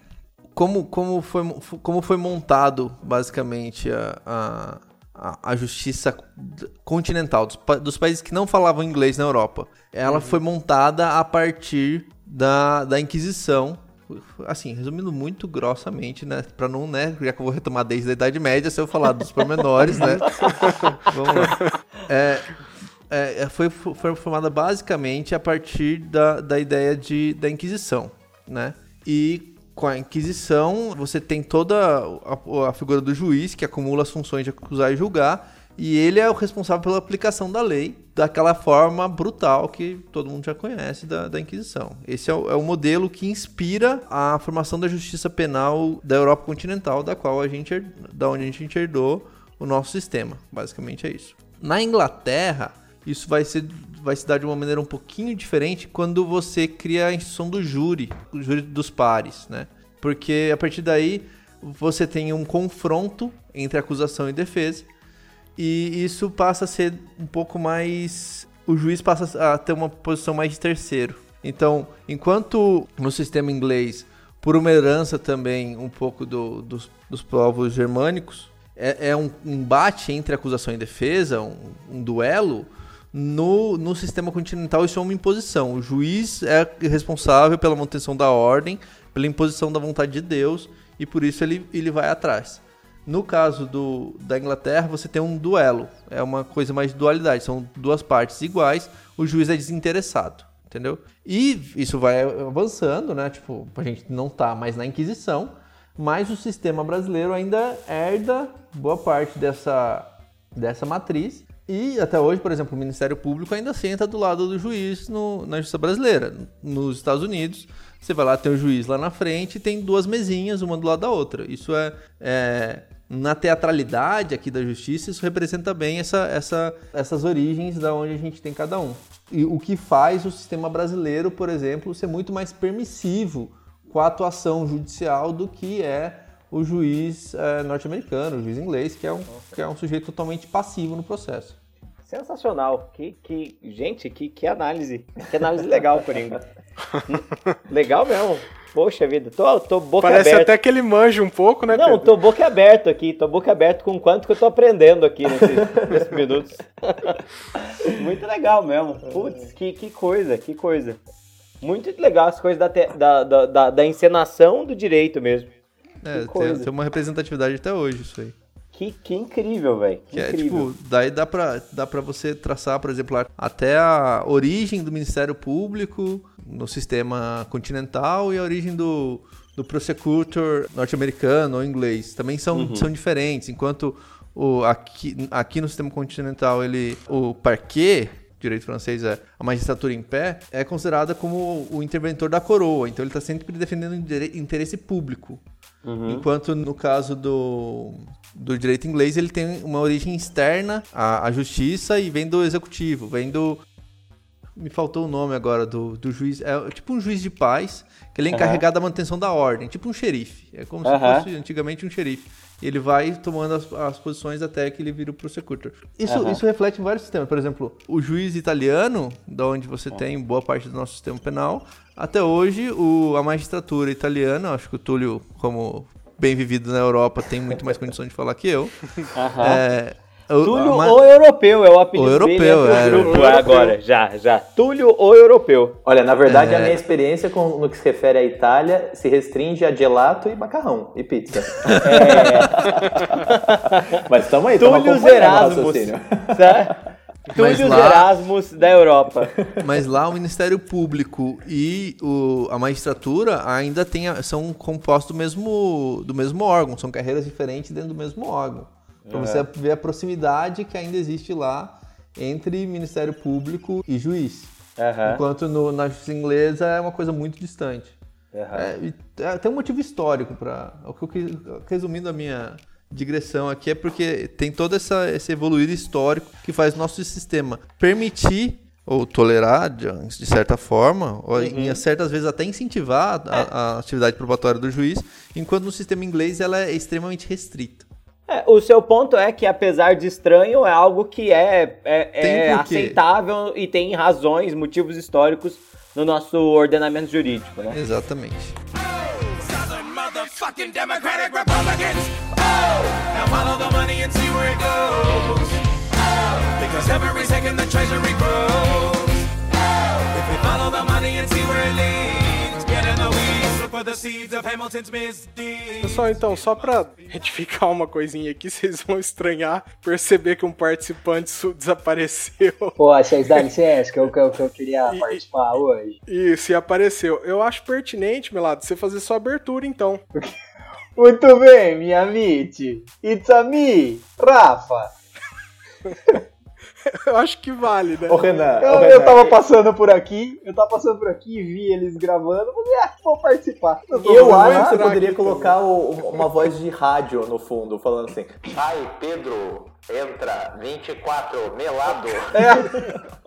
como, como, foi, como foi montado, basicamente, a, a justiça continental dos, dos, países que não falavam inglês na Europa. Ela uhum. foi montada a partir da, da Inquisição. Assim, resumindo muito grossamente, né? Pra não, né? Já que eu vou retomar desde a Idade Média, se eu falar dos pormenores, né? *laughs* Vamos lá. É, é, foi, foi formada basicamente a partir da, da ideia de, da Inquisição, né? E com a Inquisição, você tem toda a, a, figura do juiz, que acumula as funções de acusar e julgar, e ele é o responsável pela aplicação da lei daquela forma brutal que todo mundo já conhece da, da Inquisição. Esse é o, é o, modelo que inspira a formação da justiça penal da Europa continental, da qual a gente, da onde a gente herdou o nosso sistema. Basicamente é isso. Na Inglaterra, isso vai, ser, vai se dar de uma maneira um pouquinho diferente quando você cria a instituição do júri, o júri dos pares, né? Porque a partir daí você tem um confronto entre acusação e defesa e isso passa a ser um pouco mais. O juiz passa a ter uma posição mais de terceiro. Então, enquanto no sistema inglês, por uma herança também um pouco do, dos, dos povos germânicos, é, é um embate entre acusação e defesa, um, um duelo no, no sistema continental, isso é uma imposição. O juiz é responsável pela manutenção da ordem, pela imposição da vontade de Deus, e por isso ele, ele vai atrás. No caso do, da Inglaterra, você tem um duelo. É uma coisa mais de dualidade. São duas partes iguais. O juiz é desinteressado. Entendeu? E isso vai avançando, né? Tipo, a gente não tá mais na Inquisição, mas o sistema brasileiro ainda herda boa parte dessa, dessa matriz e até hoje, por exemplo, o Ministério Público ainda senta do lado do juiz no, na justiça brasileira. Nos Estados Unidos, você vai lá, tem o juiz lá na frente e tem duas mesinhas, uma do lado da outra. Isso é, é na teatralidade aqui da justiça, isso representa bem essa, essa, essas origens da onde a gente tem cada um. E o que faz o sistema brasileiro, por exemplo, ser muito mais permissivo com a atuação judicial do que é o juiz é, norte-americano, o juiz inglês, que é, um, que é um sujeito totalmente passivo no processo. Sensacional. Que, que, gente, que, que análise. Que análise legal, *laughs* Coringa. legal mesmo. Poxa vida, tô, tô boca Parece aberta. até que ele manja um pouco, né, Não, Pedro? tô boca aberto aqui, tô boca aberto com quanto que eu tô aprendendo aqui nesses, *laughs* nesses minutos. Muito legal mesmo. Putz, que, que coisa, que coisa. Muito legal as coisas da, te- da, da, da, da encenação do direito mesmo. É, coisa. tem, tem uma representatividade até hoje isso aí. Que, que incrível, velho. Que Que é incrível. tipo, daí dá pra, dá pra você traçar, por exemplo, até a origem do Ministério Público no sistema continental e a origem do, do prosecutor norte-americano ou inglês. Também são, são diferentes. Enquanto o, aqui, aqui no sistema continental ele, o parquet, direito francês é a magistratura em pé, é considerada como o interventor da coroa. Então ele está sempre defendendo o interesse público. Enquanto no caso do, do direito inglês, ele tem uma origem externa à, à justiça e vem do executivo, vem do. Me faltou o nome agora do, do juiz. É tipo um juiz de paz, que ele é encarregado da manutenção da ordem, tipo um xerife. É como se fosse antigamente um xerife. E ele vai tomando as, as posições até que ele vira o prosecutor. Isso, isso reflete em vários sistemas. Por exemplo, o juiz italiano, da onde você tem boa parte do nosso sistema penal, até hoje o, a magistratura italiana, acho que o Túlio, como bem vivido na Europa, tem muito mais condição de falar que eu. *laughs* Aham. É, Túlio a ma- o Europeu é o apelido O dele Europeu, entre o é. grupo Europeu. agora, já, já. Túlio o Europeu. Olha, na verdade, É. a minha experiência com, no que se refere à Itália se restringe a gelato e macarrão e pizza. *laughs* Mas tamo aí, Túlio Erasmus. *laughs* Túlio lá- Erasmus da Europa. *laughs* Mas lá o Ministério Público e o- a magistratura ainda tem, a- são compostos do mesmo, do mesmo órgão, são carreiras diferentes dentro do mesmo órgão. Pra você ver a proximidade que ainda existe lá entre Ministério Público e juiz. Aham. Enquanto no- na justiça inglesa é uma coisa muito distante. Aham. É, é, tem um motivo histórico para. Resumindo a minha digressão aqui é porque tem todo essa, esse evoluir histórico que faz nosso sistema permitir ou tolerar, de, certa forma, ou em certas vezes até incentivar a, a atividade probatória do juiz, enquanto no sistema inglês ela é extremamente restrita. É, o seu ponto é que, apesar de estranho, é algo que é, é, é aceitável e tem razões, motivos históricos no nosso ordenamento jurídico, né? Exatamente. Southern motherfucking Democratic Republicans. Oh, now follow the money and see where it goes. Oh, because every second the treasury grows. Oh, if we follow the money and see where it leads, Pessoal, então, só pra retificar uma coisinha aqui, *laughs* vocês vão estranhar perceber que um participante desapareceu. Pô, vocês dão licença que eu, que eu, que eu queria participar hoje. E se apareceu. Eu acho pertinente, Melado, você fazer sua abertura, então. *laughs* Muito bem, minha amiga. It's a me, Rafa. *laughs* *laughs* Eu acho que vale, né? Ô, Renan, ô, Eu, Renan, eu tava passando por aqui, eu tava passando por aqui e vi eles gravando, falei, ah, vou participar. Eu Vamos acho que você poderia colocar o- uma voz de rádio no fundo, falando assim: Ai, Pedro, entra, 24, melado. *laughs*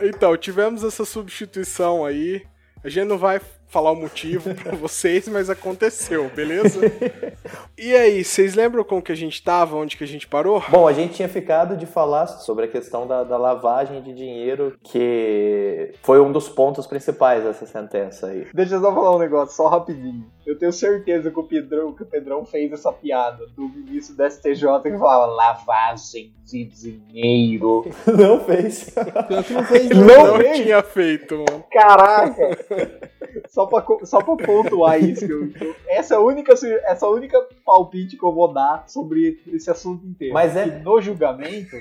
Então, tivemos essa substituição aí. A gente não vai falar o motivo pra *laughs* vocês, mas aconteceu, beleza? E aí, vocês lembram como que a gente tava, onde que a gente parou? Bom, a gente tinha ficado de falar sobre a questão da, da lavagem de dinheiro, que foi um dos pontos principais dessa sentença aí. Deixa eu só falar um negócio, só rapidinho. Eu tenho certeza que o Pedrão, que o Pedrão fez essa piada do ministro da STJ que falava lavagem de dinheiro. *laughs* Não fez. Pior que não fez, Não Não fez? tinha feito, mano. Caraca! Só pra, só pra pontuar isso, que eu- essa é a única, essa é a única palpite que eu vou dar sobre esse assunto inteiro. Mas é- no julgamento,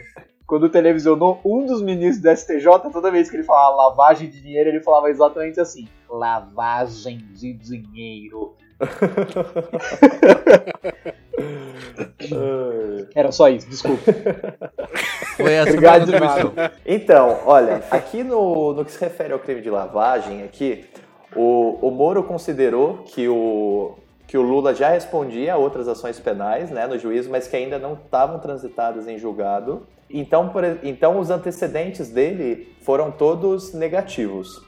quando televisionou um dos ministros do STJ, toda vez que ele falava lavagem de dinheiro, ele falava exatamente assim: lavagem de dinheiro. *laughs* Era só isso, desculpa. Foi essa Obrigado de contribuição. Então, olha, aqui no, no que se refere ao crime de lavagem, aqui, o, o Moro considerou que o, que o Lula já respondia a outras ações penais né, no juízo, mas que ainda não estavam transitadas em julgado. Então, por, então, os antecedentes dele foram todos negativos.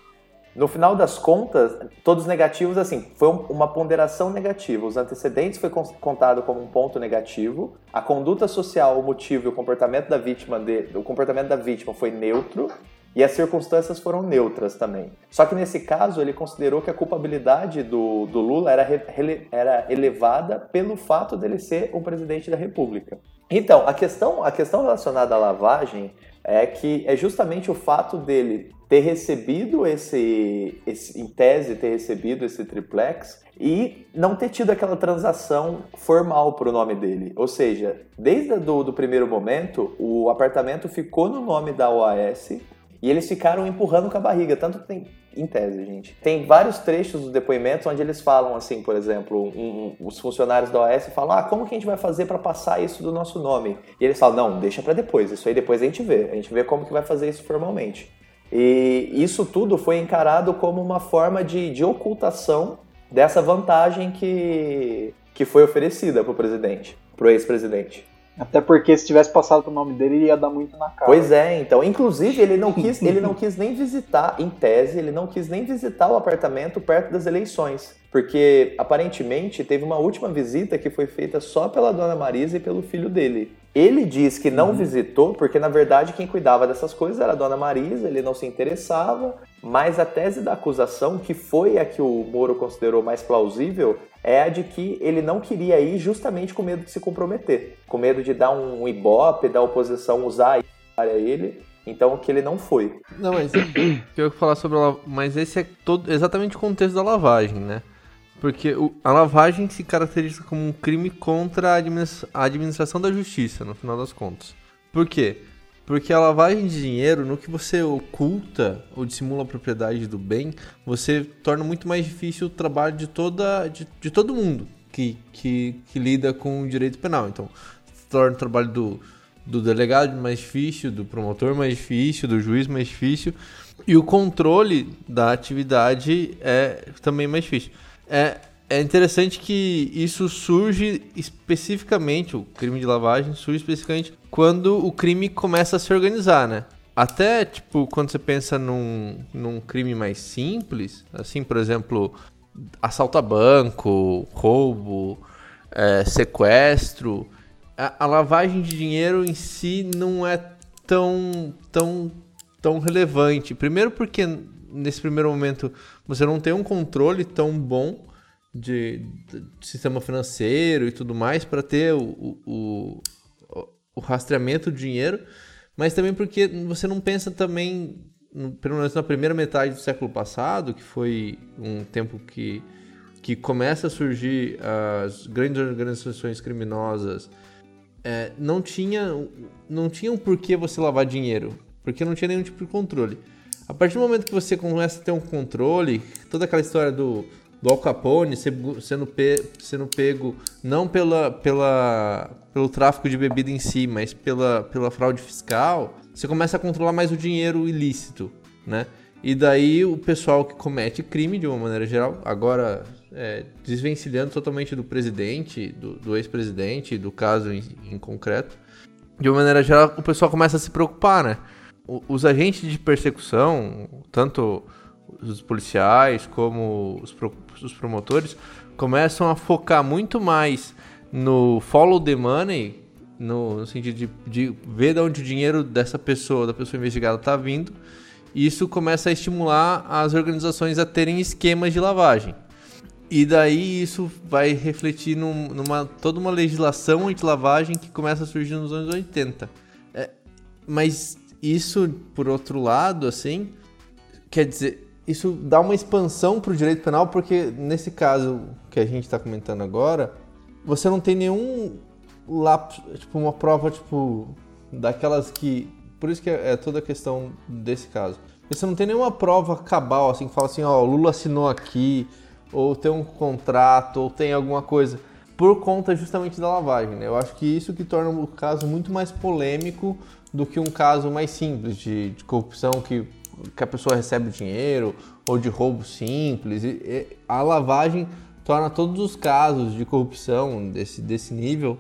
No final das contas, todos negativos, assim, foi um- uma ponderação negativa. Os antecedentes foi con- contado como um ponto negativo. A conduta social, o motivo e o comportamento da vítima, o comportamento da vítima foi neutro. E as circunstâncias foram neutras também. Só que nesse caso, ele considerou que a culpabilidade do, do Lula era, re- era elevada pelo fato dele ser um presidente da República. Então, a questão, a questão relacionada à lavagem é que é justamente o fato dele ter recebido esse, esse em tese, ter recebido esse triplex e não ter tido aquela transação formal para o nome dele. Ou seja, desde do, do primeiro momento, o apartamento ficou no nome da OAS e eles ficaram empurrando com a barriga, tanto tem, em tese, gente. Tem vários trechos dos depoimentos onde eles falam assim, por exemplo, um- um- os funcionários da OAS falam: "Ah, como que a gente vai fazer para passar isso do nosso nome?" E eles falam: "Não, deixa para depois, isso aí depois a gente vê. A gente vê como que vai fazer isso formalmente." E isso tudo foi encarado como uma forma de, de ocultação dessa vantagem que, que foi oferecida para o presidente, para o ex-presidente. Até porque se tivesse passado pro nome dele, ia dar muito na cara. Pois é, então. Inclusive, ele não *laughs* quis, ele não quis nem visitar, em tese, ele não quis nem visitar o apartamento perto das eleições. Porque, aparentemente, teve uma última visita que foi feita só pela dona Marisa e pelo filho dele. Ele diz que não visitou, porque na verdade quem cuidava dessas coisas era a dona Marisa, ele não se interessava, mas a tese da acusação, que foi a que o Moro considerou mais plausível, é a de que ele não queria ir justamente com medo de se comprometer, com medo de dar um ibope, da oposição usar a ele, então que ele não foi. Não, mas *coughs* o que eu ia falar sobre a lavagem. Mas esse é todo, exatamente o contexto da lavagem, né? Porque o- a lavagem se caracteriza como um crime contra a, administra- a administração da justiça, no final das contas. Por quê? Porque a lavagem de dinheiro, no que você oculta ou dissimula a propriedade do bem, você torna muito mais difícil o trabalho de, toda, de, de todo mundo que, que, que lida com o direito penal. Então, torna o trabalho do, do delegado mais difícil, do promotor mais difícil, do juiz mais difícil. E o controle da atividade é também mais difícil. É, é interessante que isso surge especificamente, o crime de lavagem surge especificamente quando o crime começa a se organizar, né? Até, tipo, quando você pensa num, num crime mais simples, assim, por exemplo, assalto a banco, roubo, é, sequestro, a, a lavagem de dinheiro em si não é tão, tão, tão relevante. Primeiro porque nesse primeiro momento você não tem um controle tão bom de, de sistema financeiro e tudo mais para ter o, o, o, o rastreamento do dinheiro, mas também porque você não pensa também, pelo menos na primeira metade do século passado, que foi um tempo que, que começa a surgir as grandes organizações criminosas, é, não tinha não tinha um porquê você lavar dinheiro, porque não tinha nenhum tipo de controle. A partir do momento que você começa a ter um controle, toda aquela história do, do Al Capone sendo, pe- sendo pego não pela, pela, pelo tráfico de bebida em si, mas pela, pela fraude fiscal, você começa a controlar mais o dinheiro ilícito, né? E daí o pessoal que comete crime, de uma maneira geral, agora é, desvencilhando totalmente do presidente, do, do ex-presidente, do caso em, em concreto, de uma maneira geral, o pessoal começa a se preocupar, né? O- Os agentes de persecução, tanto os policiais como os, pro- os promotores, começam a focar muito mais no follow the money, no, no sentido de, de ver de onde o dinheiro dessa pessoa, da pessoa investigada, está vindo. E isso começa a estimular as organizações a terem esquemas de lavagem. E daí isso vai refletir num- numa toda uma legislação anti-lavagem que começa a surgir nos anos 80. É, mas isso, por outro lado, assim, quer dizer, isso dá uma expansão para o direito penal, porque nesse caso que a gente está comentando agora, você não tem nenhum lapso, tipo, uma prova, tipo, daquelas que. Por isso que é, é toda a questão desse caso. Você não tem nenhuma prova cabal, assim, que fala assim, ó, Lula assinou aqui, ou tem um contrato, ou tem alguma coisa, por conta justamente da lavagem, né? Eu acho que isso que torna o caso muito mais polêmico do que um caso mais simples de, de corrupção que, que a pessoa recebe dinheiro, ou de roubo simples. A lavagem torna todos os casos de corrupção desse, desse nível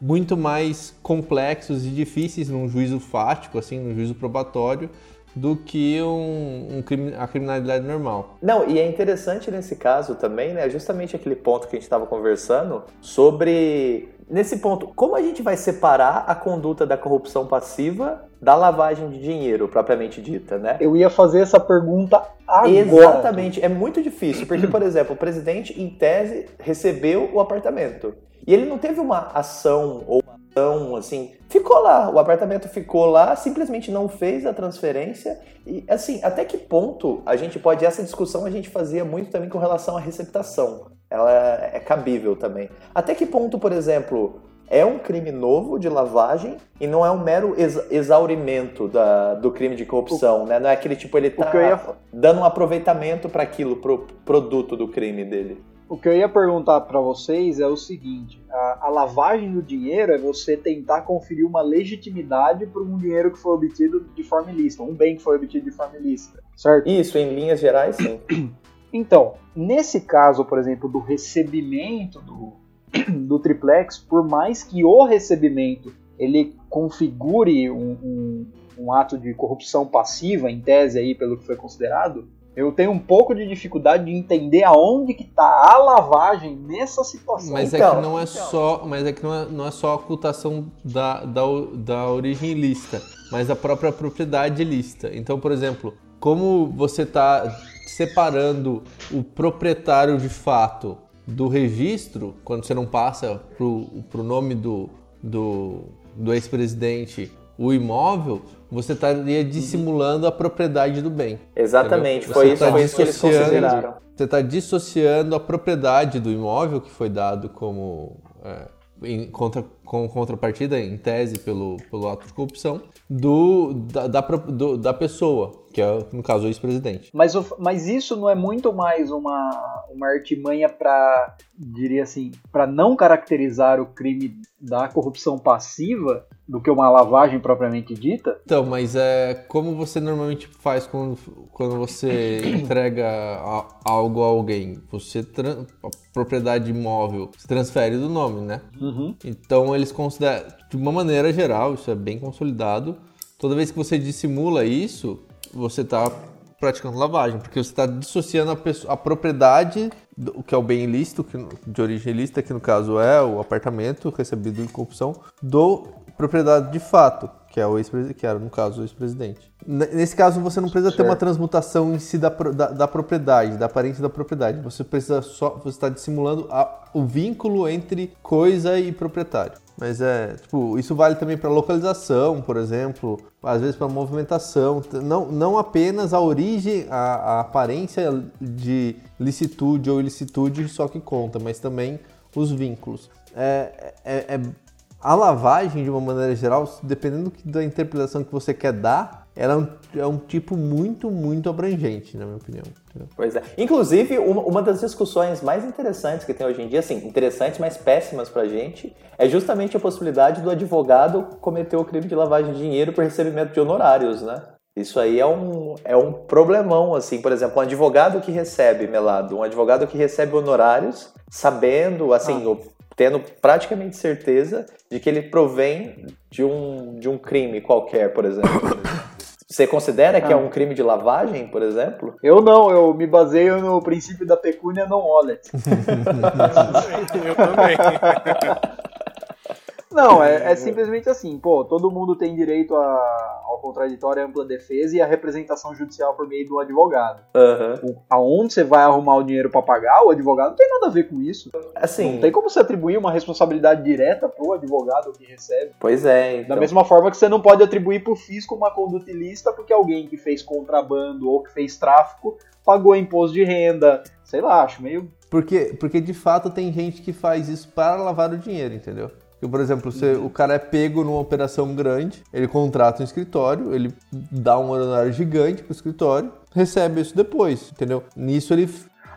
muito mais complexos e difíceis num juízo fático, assim, num juízo probatório, do que um, um a criminalidade normal. Não, e é interessante nesse caso também, né? Justamente aquele ponto que a gente estava conversando sobre. Nesse ponto, como a gente vai separar a conduta da corrupção passiva da lavagem de dinheiro, propriamente dita, né? Eu ia fazer essa pergunta agora. Exatamente, é muito difícil, porque, por exemplo, o presidente, em tese, recebeu o apartamento. E ele não teve uma ação ou uma ação assim. Ficou lá, o apartamento ficou lá, simplesmente não fez a transferência. E assim, até que ponto a gente pode. Essa discussão a gente fazia muito também com relação à receptação. Ela é cabível também. Até que ponto, por exemplo, é um crime novo de lavagem e não é um mero ex- exaurimento da, do crime de corrupção, né? Não é aquele tipo, ele tá ia- dando um aproveitamento para aquilo, pro produto do crime dele. O que eu ia perguntar pra vocês é o seguinte: a, a lavagem do dinheiro é você tentar conferir uma legitimidade por um dinheiro que foi obtido de forma ilícita, um bem que foi obtido de forma ilícita, certo? Isso, em linhas gerais, sim. *clears throat* Então, nesse caso, por exemplo, do recebimento do, *clears throat* do triplex, por mais que o recebimento ele configure um, um- um ato de corrupção passiva, em tese aí, pelo que foi considerado, eu tenho um pouco de dificuldade de entender aonde que está a lavagem nessa situação. Mas é Então, que não é só, mas é que não é, não é só a ocultação da, da, da origem ilícita, mas a própria propriedade ilícita. Então, por exemplo, como você está separando o proprietário de fato do registro, quando você não passa pro, pro nome do, do, do ex-presidente o imóvel, você estaria dissimulando a propriedade do bem. Exatamente, foi isso, tá foi isso que eles consideraram. Você está dissociando a propriedade do imóvel que foi dado como é, em contra, com contrapartida, em tese, pelo, pelo ato de corrupção, do, da, da, do- da pessoa, que é, no caso, o ex-presidente. Mas, mas isso não é muito mais uma, uma artimanha para, diria assim, para não caracterizar o crime da corrupção passiva do que uma lavagem propriamente dita? Então, mas é como você normalmente faz quando, quando você *coughs* entrega a- algo a alguém. Você a propriedade imóvel se transfere do nome, né? Então eles consideram, de uma maneira geral, isso é bem consolidado. Toda vez que você dissimula isso, você está praticando lavagem, porque você está dissociando a, pessoa- a propriedade, do, que é o bem ilícito, que, de origem ilícita, que no caso é o apartamento recebido em corrupção, do propriedade de fato, que é o ex que era no caso o ex-presidente. Nesse caso você não precisa ter uma transmutação em si da, da, da propriedade, da aparência da propriedade. Você precisa só, você está dissimulando a- o vínculo entre coisa e proprietário. Mas é, tipo, isso vale também para localização, por exemplo, às vezes para movimentação, não, não apenas a origem, a, a aparência de licitude ou ilicitude só que conta, mas também os vínculos. É, é, é- a lavagem, de uma maneira geral, dependendo da interpretação que você quer dar, ela é um, é um tipo muito, muito abrangente, na minha opinião. entendeu? Pois é. Inclusive, uma, uma das discussões mais interessantes que tem hoje em dia, assim, interessantes, mas péssimas pra gente, é justamente a possibilidade do advogado cometer o crime de lavagem de dinheiro por recebimento de honorários, né? Isso aí é um, é um problemão, assim, por exemplo, um advogado que recebe, Melado, um advogado que recebe honorários, sabendo, assim, ou tendo praticamente certeza de que ele provém de um, de um crime qualquer, por exemplo. Você considera que é um crime de lavagem, por exemplo? Eu não, eu me baseio no princípio da pecúnia non olet. *laughs* Eu também. *laughs* Não, é, é simplesmente assim, pô, todo mundo tem direito a- ao contraditório, à ampla defesa e à representação judicial por meio do advogado. Aham. O- aonde você vai arrumar o dinheiro pra pagar, o advogado não tem nada a ver com isso. Assim, Não tem como você atribuir uma responsabilidade direta pro advogado que recebe. pois é. Da Então, mesma forma que você não pode atribuir pro fisco uma conduta ilícita porque alguém que fez contrabando ou que fez tráfico pagou imposto de renda. Sei lá, acho meio. Porque, porque de fato tem gente que faz isso para lavar o dinheiro, entendeu? Porque, por exemplo, você- o cara é pego numa operação grande, ele contrata um escritório, ele dá um honorário gigante pro escritório, recebe isso depois, entendeu? Nisso ele.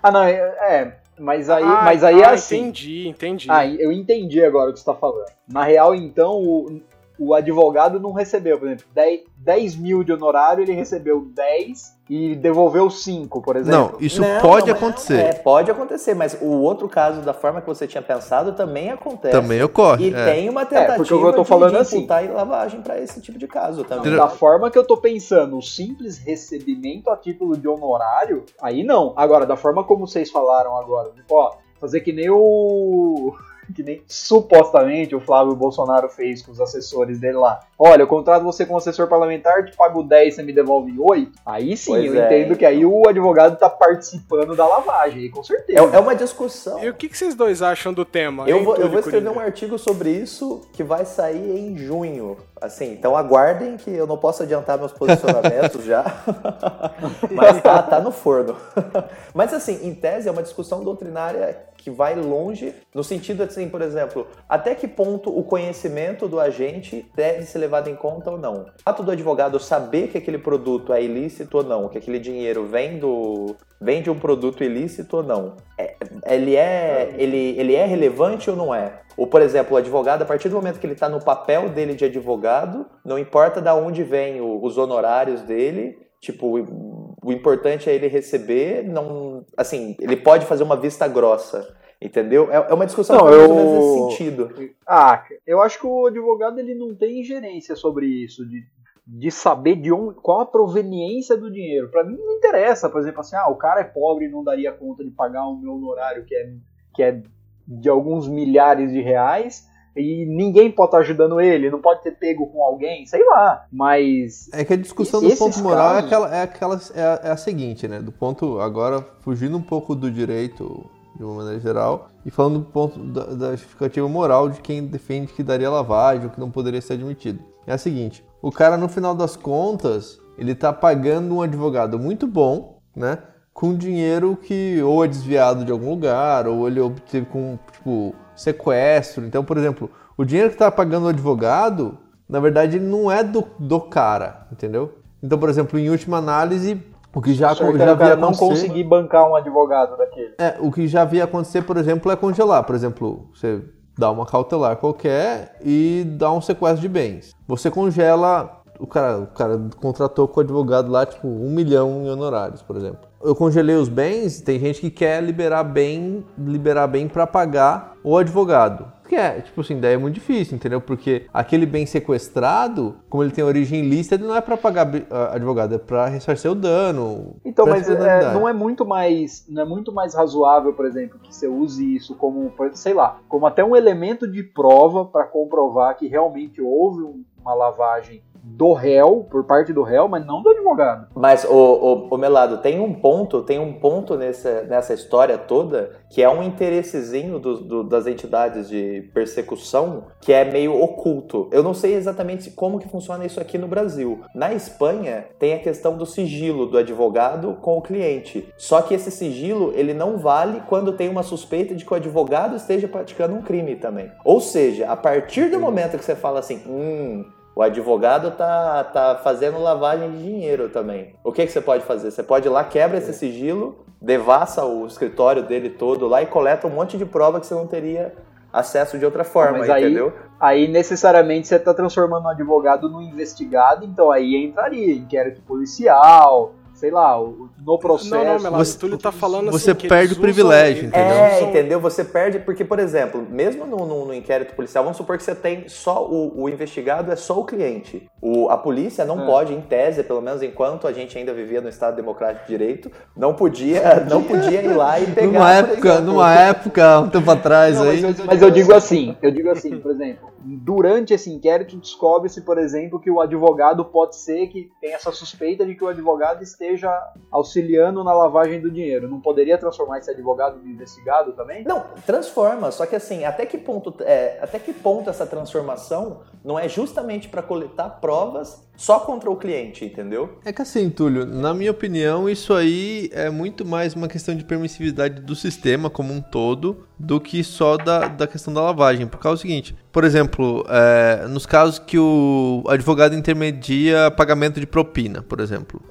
Ah, não, é. é, mas aí, Ah, mas aí é ah, assim. Entendi, entendi. Ah, eu entendi agora o que você tá falando. Na real, então, o- o advogado não recebeu, por exemplo, 10, 10 mil de honorário, ele recebeu 10 e devolveu 5, por exemplo. Não, isso Não, pode não, acontecer. É, pode acontecer, mas o outro caso, da forma que você tinha pensado, também acontece. Também ocorre. E é. tem uma tentativa porque o que eu tô falando de, é de assim. imputar em lavagem pra esse tipo de caso também. Da forma que eu tô pensando, o simples recebimento a título de honorário, aí não. Agora, da forma como vocês falaram agora, ó, fazer que nem o. Que nem supostamente o Flávio Bolsonaro fez com os assessores dele lá. Olha, eu contrato você como assessor parlamentar, te pago 10, você me devolve 8. Aí sim, Pois eu é, entendo que aí o advogado tá participando da lavagem, com certeza. É, é uma discussão. E o que, que vocês dois acham do tema? Eu hein, vou, eu vou escrever Coringa? um artigo sobre isso que vai sair em junho. Assim, então aguardem que eu não posso adiantar meus posicionamentos já. *laughs* Mas tá, tá no forno. *laughs* Mas assim, em tese é uma discussão doutrinária que vai longe no sentido assim, por exemplo, até que ponto o conhecimento do agente deve ser levado em conta ou não. O fato do advogado saber que aquele produto é ilícito ou não, que aquele dinheiro vem do vem de um produto ilícito ou não, é- ele é ele, ele é relevante ou não é? Ou, por exemplo, o advogado, a partir do momento que ele está no papel dele de advogado, não importa da onde vem o- os honorários dele, tipo, o, importante é ele receber, não, assim, ele pode fazer uma vista grossa, entendeu? É, é uma discussão Não, que eu- nesse sentido. Ah, eu acho que o advogado ele não tem ingerência sobre isso, de, de saber de onde, qual a proveniência do dinheiro. Pra mim não interessa, por exemplo, assim, ah, o cara é pobre e não daria conta de pagar o meu honorário que é, que é de alguns milhares de reais e ninguém pode estar ajudando ele, não pode ter pego com alguém, sei lá. Mas É que a discussão do ponto moral é, casos- aquela, é, aquela, é, a, é a seguinte, né? Do ponto, agora, fugindo um pouco do direito de uma maneira geral, e falando do ponto da, da justificativa moral de quem defende que daria lavagem ou que não poderia ser admitido. É a seguinte, o cara, no final das contas, ele tá pagando um advogado muito bom, né? Com dinheiro que ou é desviado de algum lugar, ou ele obteve com, tipo, sequestro. Então, por exemplo, o dinheiro que tá pagando o advogado, na verdade, ele não é do, do cara, entendeu? Então, por exemplo, em última análise, o que já, o já havia não conseguir bancar um advogado daquele. É, o que já havia acontecer, por exemplo, é congelar. Por exemplo, você dá uma cautelar qualquer e dá um sequestro de bens. Você congela. O cara, o cara contratou com o advogado lá, tipo, um milhão em honorários, por exemplo. Eu congelei os bens, tem gente que quer liberar bem, liberar bem para pagar o advogado. Que é, tipo assim, daí é muito difícil, entendeu? Porque aquele bem sequestrado, como ele tem origem ilícita, ele não é para pagar ah, advogado, é para ressarcir o dano. Então, mas é, não é muito mais, não é muito mais razoável, por exemplo, que você use isso como, sei lá, como até um elemento de prova para comprovar que realmente houve um- uma lavagem do réu, por parte do réu, mas não do advogado. Mas, o, o, o Melado, tem um ponto, tem um ponto nessa, nessa história toda que é um interessezinho do- do- das entidades de persecução que é meio oculto. Eu não sei exatamente como que funciona isso aqui no Brasil. Na Espanha, tem a questão do sigilo do advogado com o cliente. Só que esse sigilo, ele não vale quando tem uma suspeita de que o advogado esteja praticando um crime também. Ou seja, a partir do momento que você fala assim, hum, o advogado tá, tá fazendo lavagem de dinheiro também. O que, que você pode fazer? Você pode ir lá, quebra esse sigilo, devassa o escritório dele todo lá e coleta um monte de prova que você não teria acesso de outra forma, Mas aí- entendeu? Aí necessariamente você está transformando um advogado no investigado, então aí entraria inquérito policial, sei lá, o- no processo. Não, não, Melado, Você- tá falando você assim, perde o privilégio, usam- entendeu? É, usam- entendeu? Você perde, porque, por exemplo, mesmo no, no- no inquérito policial, vamos supor que você tem só o, o investigado, é só o cliente. O, a polícia não É. pode, em tese, pelo menos enquanto a gente ainda vivia no Estado Democrático de Direito, não podia, *laughs* não podia ir lá e pegar. Numa época, numa época, um tempo atrás Não, aí. mas, eu, mas eu digo assim, eu digo assim, por exemplo, durante esse inquérito descobre-se, por exemplo, que o advogado pode ser que tem essa suspeita de que o advogado esteja auxiliando na lavagem do dinheiro. Não poderia transformar esse advogado no investigado também? Não, transforma, só que assim, até que ponto, é, até que ponto essa transformação não é justamente para coletar provas só contra o cliente, entendeu? É que assim, Túlio, na minha opinião, isso aí é muito mais uma questão de permissividade do sistema como um todo do que só da, da questão da lavagem. Por causa do seguinte, por exemplo, é, nos casos que o advogado intermedia pagamento de propina, por exemplo.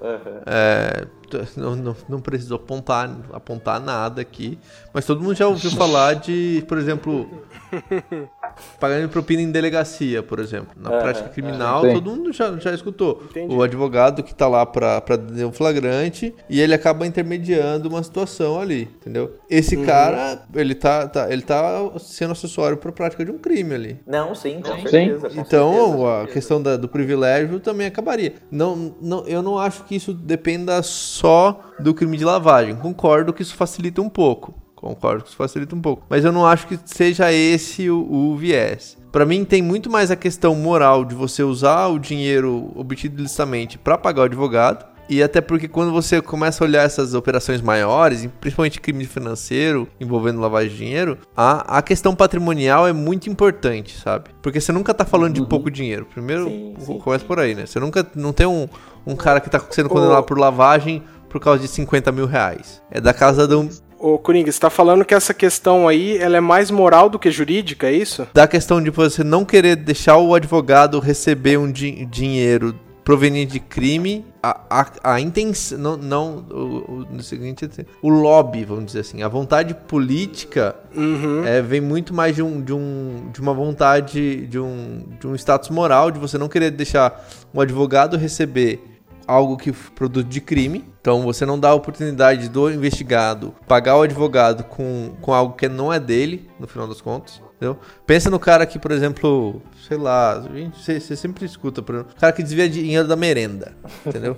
É, t- não, não, não preciso apontar, apontar nada aqui, mas todo mundo já ouviu falar de, por exemplo, *laughs* pagando propina em delegacia, por exemplo. Na prática criminal, Sim. todo mundo já, já escutou. Entendi. O advogado que tá lá pra, pra dar um flagrante e ele acaba intermediando uma situação ali, entendeu? Esse Uhum. cara, ele tá, tá- ele tá sendo acessório pra prática de um crime ali. Não, sim, com Sim. certeza. com Então, certeza. a questão da- do privilégio também acabaria. Não, não, eu não acho que isso dependa só do crime de lavagem. Concordo que isso facilita um pouco. Concordo que isso facilita um pouco. Mas eu não acho que seja esse o, o viés. Pra mim, tem muito mais a questão moral de você usar o dinheiro obtido ilicitamente pra pagar o advogado. E até porque quando você começa a olhar essas operações maiores, principalmente crime financeiro envolvendo lavagem de dinheiro, a, a questão patrimonial é muito importante, sabe? Porque você nunca tá falando de pouco dinheiro. Primeiro, Sim, sim. começa por aí, né? Você nunca não tem um, um cara que tá sendo condenado por lavagem por causa de 50 mil reais. É da casa de um, Ô, Coringa, você tá falando que essa questão aí, ela é mais moral do que jurídica, é isso? da questão de você não querer deixar o advogado receber um di- dinheiro proveniente de crime, a, a, a intenção, não, não o, o, no seguinte, o lobby, vamos dizer assim, a vontade política Uhum. é, vem muito mais de, um, de, um, de uma vontade, de um, de um status moral, de você não querer deixar um advogado receber algo que produto de crime. Então você não dá a oportunidade do investigado pagar o advogado com, com algo que não é dele, no final das contas. Entendeu? Pensa no cara que, por exemplo, sei lá, você, você sempre escuta, por exemplo, o cara que desvia dinheiro da merenda, entendeu?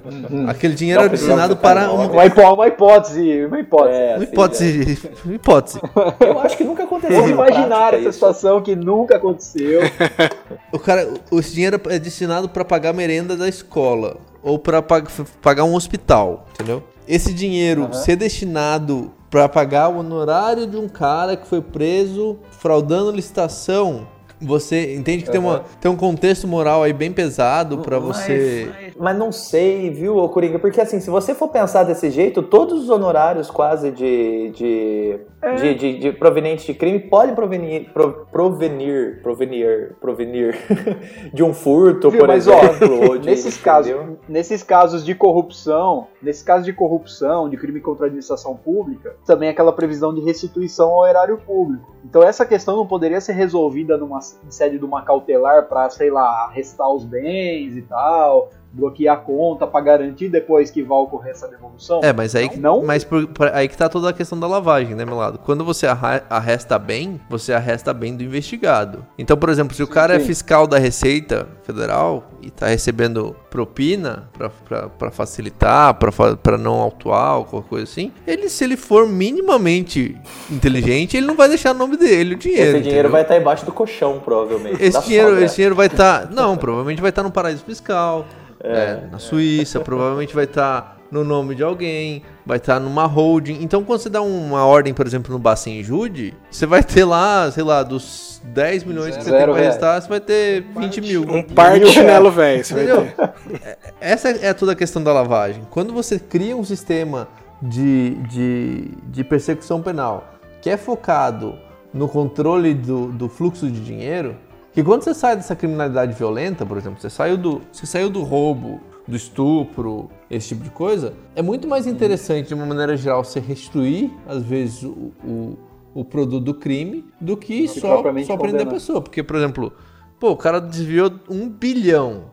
Aquele dinheiro é destinado não, para não, uma, Uma, hipó- uma hipótese, uma hipótese. É, uma assim, hipótese, *laughs* uma hipótese. Eu acho que nunca aconteceu. Vamos na imaginar prática essa isso. situação que nunca aconteceu. *laughs* O cara, o- esse dinheiro é destinado para pagar a merenda da escola ou para pagar um hospital, entendeu? Esse dinheiro ser destinado para pagar o honorário de um cara que foi preso fraudando licitação, você entende que tem, uma, tem um contexto moral aí bem pesado para Mas- você. Mas não sei, viu, ô Coringa? Porque assim, se você for pensar desse jeito, todos os honorários quase de. de. De, de, de provenientes de crime podem provenir. pro- provenir. provenir. provenir *laughs* de um furto, Viu, por mas, ó, exemplo. ou de- nesses casos, nesses casos de corrupção, nesses casos de corrupção, de crime contra a administração pública, também é aquela previsão de restituição ao erário público. Então essa questão não poderia ser resolvida numa em sede de uma cautelar para, sei lá, arrestar os bens e tal, bloquear a conta para garantir depois que vai ocorrer essa devolução? É, mas aí, Não? mas por- por- aí que tá toda a questão da lavagem, né, meu lado? Quando você arresta bem, você arresta bem do investigado. Então, por exemplo, se o cara é sim. fiscal da Receita Federal e tá recebendo propina pra facilitar, pra não autuar ou qualquer coisa assim, ele, se ele for minimamente inteligente, ele não vai deixar o nome dele, o dinheiro. Esse dinheiro entendeu? vai estar embaixo do colchão, provavelmente. Esse dinheiro, esse dinheiro vai estar. não, provavelmente vai estar no paraíso fiscal, é, na Suíça, provavelmente vai estar no nome de alguém, vai estar numa holding. Então, quando você dá uma ordem, por exemplo, no Bacen Jude, você vai ter lá, sei lá, dos 10 milhões que você tem pra reais. registrar, você vai ter 20 mil. Um par de chinelo velho, Entendeu? ter. Essa é toda a questão da lavagem. Quando você cria um sistema de, de, de persecução penal que é focado no controle do, do fluxo de dinheiro, que quando você sai dessa criminalidade violenta, por exemplo, você saiu do, você saiu do roubo, do estupro, esse tipo de coisa, é muito mais interessante, de uma maneira geral, você restituir, às vezes, o, o, o produto do crime do que só, só prender a pessoa. Porque, por exemplo, pô, o cara desviou um bilhão.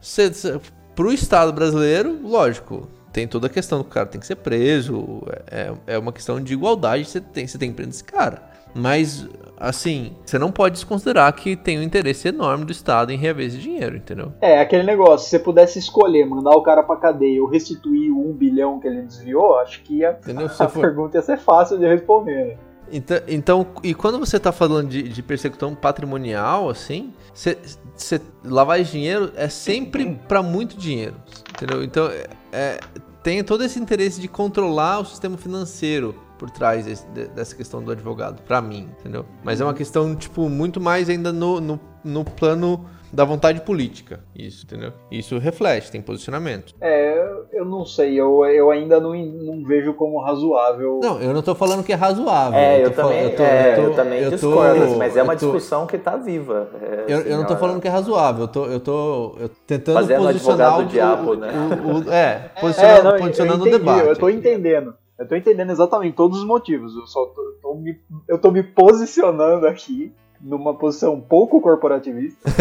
Cê, cê, pro Estado brasileiro, lógico, tem toda a questão do cara tem que ser preso, é, é uma questão de igualdade, você tem, você tem que prender esse cara. Mas, assim, você não pode desconsiderar que tem um interesse enorme do Estado em reaver esse dinheiro, entendeu? É, aquele negócio, se você pudesse escolher mandar o cara pra cadeia ou restituir o um bilhão que ele desviou, acho que ia, *laughs* a for- pergunta ia ser fácil de responder. né? Então, então, e quando você tá falando de, de persecução patrimonial, assim, cê, cê- lavagem de dinheiro é sempre pra muito dinheiro, entendeu? Então, é, é, tem todo esse interesse de controlar o sistema financeiro por trás desse- de- dessa questão do advogado, pra mim, entendeu? Mas é uma questão, tipo, muito mais ainda no, no, no plano da vontade política, isso, entendeu? Isso reflete, tem posicionamento. É, eu não sei, eu, eu ainda não, não vejo como razoável. Não, eu não tô falando que é razoável. É, eu, tô também, tô- é, tô- eu também eu discordo, mas é uma eu tô- discussão que tá viva. é, Eu, assim, eu não tô falando que é razoável, eu tô, eu tô eu tentando Fazendo posicionar advogado o, do diabo, né? o- o- é, *laughs* É, posicionando, não, eu- posicionando eu entendi, o debate. Eu tô entendendo. Eu tô entendendo exatamente todos os motivos. Eu só tô, tô me, eu tô me posicionando aqui numa posição pouco corporativista, *laughs*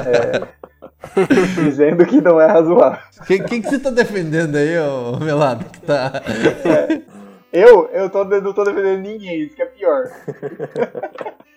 é, dizendo que não é razoável. Quem, quem que você tá defendendo aí, ô Melado? Que tá... Eu, eu tô, não tô defendendo ninguém, isso que é pior. *laughs*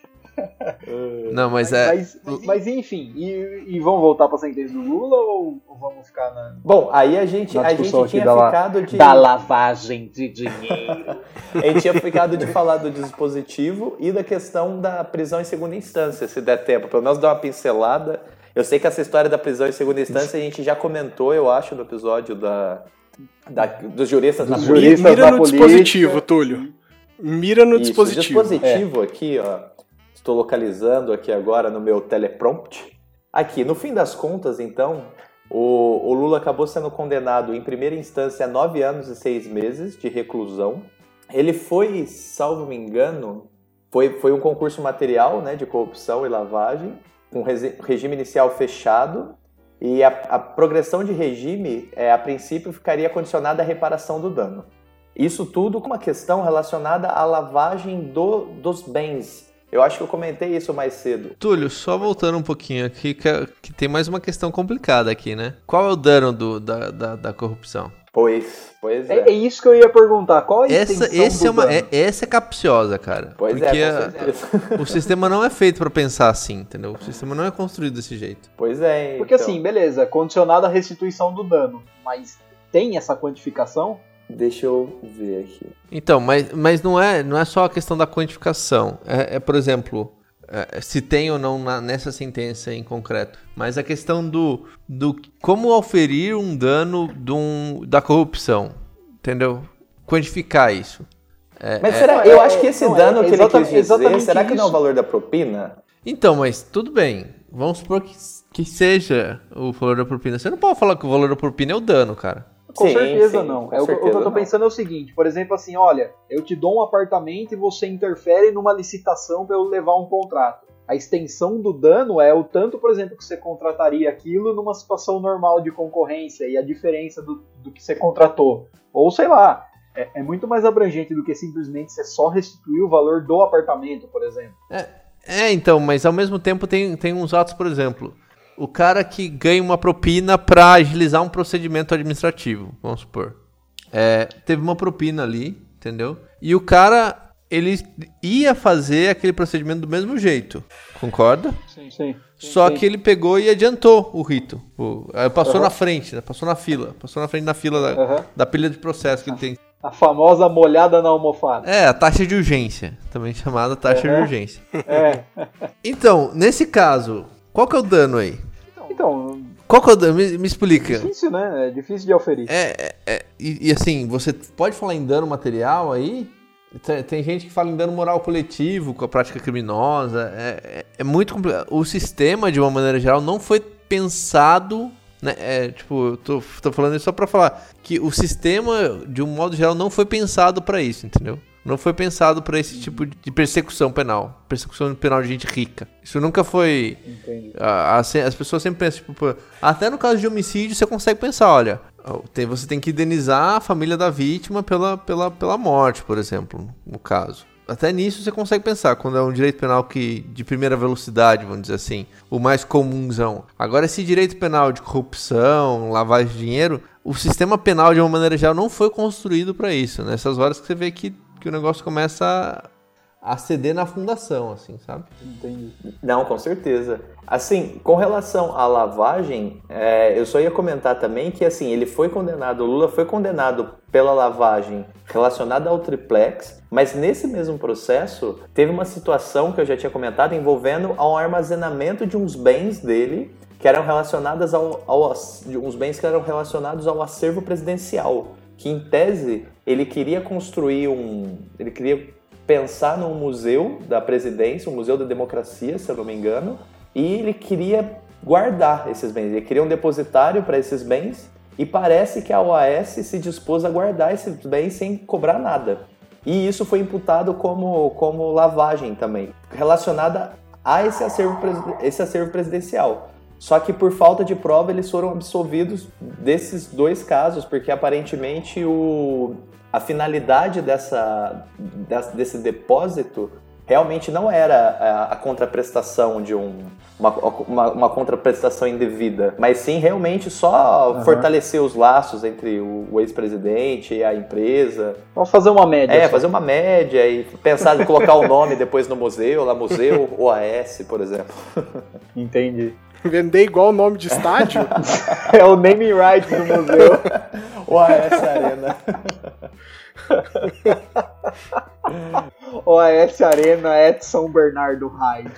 Não, mas é. Mas, mas enfim, e, e vamos voltar pra sentença do Lula ou, ou vamos ficar na, Bom, aí a gente, na a gente tinha la- ficado de. da lavagem de dinheiro? A gente tinha ficado de falar do dispositivo e da questão da prisão em segunda instância, se der tempo. Pelo menos dar uma pincelada. Eu sei que essa história da prisão em segunda instância a gente já comentou, eu acho, no episódio da, da- dos juristas na Dos polícia. juristas. Mira da no política. dispositivo, Túlio. Mira no Isso, dispositivo. dispositivo aqui, ó. Estou localizando aqui agora no meu teleprompt. Aqui, no fim das contas, então, o, o Lula acabou sendo condenado em primeira instância a nove anos e seis meses de reclusão. Ele foi, salvo me engano, foi, foi um concurso material né, de corrupção e lavagem, com resi- regime inicial fechado. E a, a progressão de regime, é, a princípio, ficaria condicionada à reparação do dano. Isso tudo com uma questão relacionada à lavagem do- dos bens. Eu acho que eu comentei isso mais cedo. Túlio, só voltando um pouquinho aqui, que, é- que tem mais uma questão complicada aqui, né? Qual é o dano do- da, da, da corrupção? Pois, pois É, é isso que eu ia perguntar. Qual a Essa, esse do é uma, dano? é, essa é capciosa, cara. Pois porque é, a- o sistema não é feito pra pensar assim, entendeu? O sistema não é construído desse jeito. Pois é. Porque então, assim, beleza, condicionado à restituição do dano, mas tem essa quantificação? Deixa eu ver aqui. Então, mas, mas não, é, não é só a questão da quantificação. É, é, por exemplo, é, se tem ou não na- nessa sentença em concreto. Mas a questão do, do como oferir um dano de um- da corrupção. Entendeu? Quantificar isso. É, Mas é- será? é- eu acho que esse é dano que ele quis dizer, exatamente será que não é o isso. valor da propina? Então, mas tudo bem. Vamos supor que, que seja o valor da propina. Você não pode falar que o valor da propina é o dano, cara. Com Sim, certeza sim, não. com É o, que- o que certeza eu tô não. pensando é o seguinte, por exemplo, assim, olha, eu te dou um apartamento e você interfere numa licitação para eu levar um contrato. A extensão do dano é o tanto, por exemplo, que você contrataria aquilo numa situação normal de concorrência e a diferença do, do que você contratou. Ou sei lá, é, é muito mais abrangente do que simplesmente você só restituir o valor do apartamento, por exemplo. É, então, mas ao mesmo tempo tem, tem uns atos, por exemplo, o cara que ganha uma propina pra agilizar um procedimento administrativo, vamos supor. É, teve uma propina ali, entendeu? E o cara, ele ia fazer aquele procedimento do mesmo jeito, concorda? Sim, sim. Só sim. que ele pegou e adiantou o rito. O- passou na frente, né? passou na fila. Passou na frente da fila da, Aham. da pilha de processo que ele tem. A famosa molhada na almofada. É, a taxa de urgência, também chamada taxa de Uhum. urgência. É. Então, nesse caso, qual que é o dano aí? Qual que é o dano? Me, me explica. difícil, né? É difícil de oferir. É, é, é, e, e assim, você pode falar em dano material aí? Tem, tem gente que fala em dano moral coletivo com a prática criminosa. É, é, é muito complicado. O sistema, de uma maneira geral, não foi pensado. Né? É, tipo, eu tô, tô falando isso só pra falar que o sistema, de um modo geral, não foi pensado pra isso, entendeu? Não foi pensado pra esse tipo de persecução penal. Persecução penal de gente rica. Isso nunca foi. Entendi. A- a- as pessoas sempre pensam, tipo, até no caso de homicídio você consegue pensar, olha, tem- você tem que indenizar a família da vítima pela, pela, pela morte, por exemplo, no caso. Até nisso você consegue pensar, quando é um direito penal que de primeira velocidade, vamos dizer assim, o mais comunzão. Agora, esse direito penal de corrupção, lavagem de dinheiro, o sistema penal, de uma maneira geral, não foi construído para isso. Nessas horas que você vê que, que o negócio começa a, ceder na fundação, assim, sabe? Entendi. Não, com certeza. Assim, com relação à lavagem, é, eu só ia comentar também que assim ele foi condenado, o Lula foi condenado pela lavagem relacionada ao triplex, mas nesse mesmo processo teve uma situação que eu já tinha comentado envolvendo ao armazenamento de uns bens dele que eram relacionadas ao, ao uns bens que eram relacionados ao acervo presidencial, que em tese ele queria construir um, ele queria pensar num museu da presidência, um museu da democracia, se eu não me engano, e ele queria guardar esses bens, ele queria um depositário para esses bens, e parece que a OAS se dispôs a guardar esses bens sem cobrar nada. E isso foi imputado como, como lavagem também, relacionada a esse acervo, esse acervo presidencial. Só que por falta de prova eles foram absolvidos desses dois casos, porque aparentemente o, a finalidade dessa, des- desse depósito realmente não era a, contraprestação de um. Uma, uma, uma contraprestação indevida, mas sim realmente só Aham. fortalecer os laços entre o, o ex-presidente e a empresa. Vamos fazer uma média. É, só. fazer uma média e pensar em colocar o nome *laughs* depois no museu, lá Museu OAS, por exemplo. *laughs* Entendi. Vender igual o nome de estádio? *laughs* É o naming rights do museu. *laughs* OAS Arena. *laughs* OAS Arena Edson Bernardo Hyde.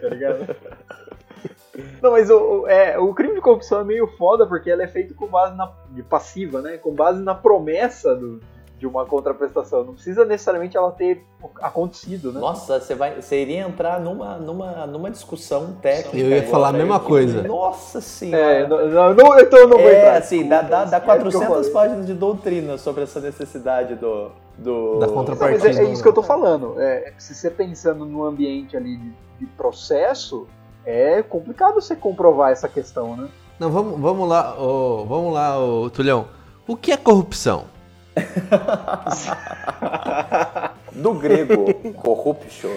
Tá ligado? Não, mas o, o- é, o crime de corrupção é meio foda porque ela é feito com base na. de passiva, né? Com base na promessa do- de uma contraprestação. Não precisa necessariamente ela ter acontecido, né? Nossa, você vai, você iria entrar numa, numa, numa discussão técnica. Eu ia agora, falar a mesma coisa. Nossa senhora. É, não, não, então eu não vou É, entrar. assim, dá, dá, dá É o que eu 400 falei. páginas de doutrina sobre essa necessidade do. do... Da Não, mas contrapartida. é, é isso que eu tô falando. É, se você pensando no ambiente ali de, de processo, é complicado você comprovar essa questão, né? Não, vamos, vamos lá, ô, vamos lá, ô, Tulhão. O que é corrupção? *laughs* Do grego, corruption.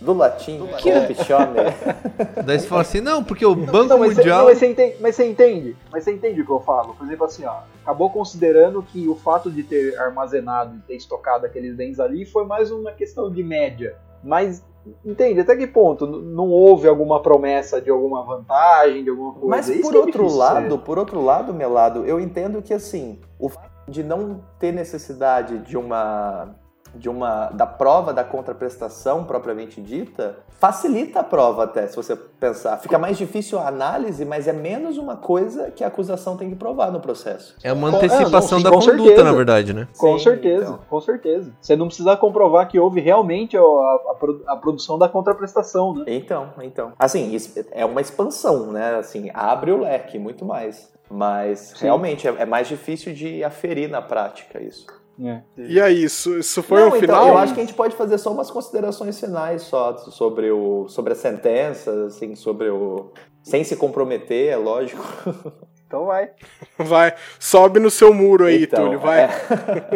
Do latim, corruptione. *laughs* Daí você fala assim, não, porque o Banco Não, mas, você, Mundial... não, mas, você entende, mas você entende? Mas você entende o que eu falo? Por exemplo, assim, ó, acabou considerando que o fato de ter armazenado e ter estocado aqueles bens ali foi mais uma questão de média. Mas entende até que ponto N- não houve alguma promessa de alguma vantagem, de alguma coisa? Mas por é outro lado, né? por outro lado, Melado, eu entendo que assim, o fato de não ter necessidade de uma de uma da prova da contraprestação propriamente dita, facilita a prova até, se você pensar. Fica mais difícil a análise, mas é menos uma coisa que a acusação tem que provar no processo. É uma Com- é, antecipação não, da conduta, certeza. na verdade, né? Com Sim, certeza, então. com certeza. Você não precisa comprovar que houve realmente a, a a produção da contraprestação, né? Então, então. Assim, é uma expansão, né? Assim, abre o leque muito mais. Mas Sim. realmente é, é mais difícil de aferir na prática isso. E aí, isso, isso foi Não, o então, final? eu acho que a gente pode fazer só umas considerações finais só sobre o sobre a sentença, assim, sobre o sem se comprometer, é lógico. *laughs* Então vai. Vai, sobe no seu muro aí, Então, Túlio, vai. é.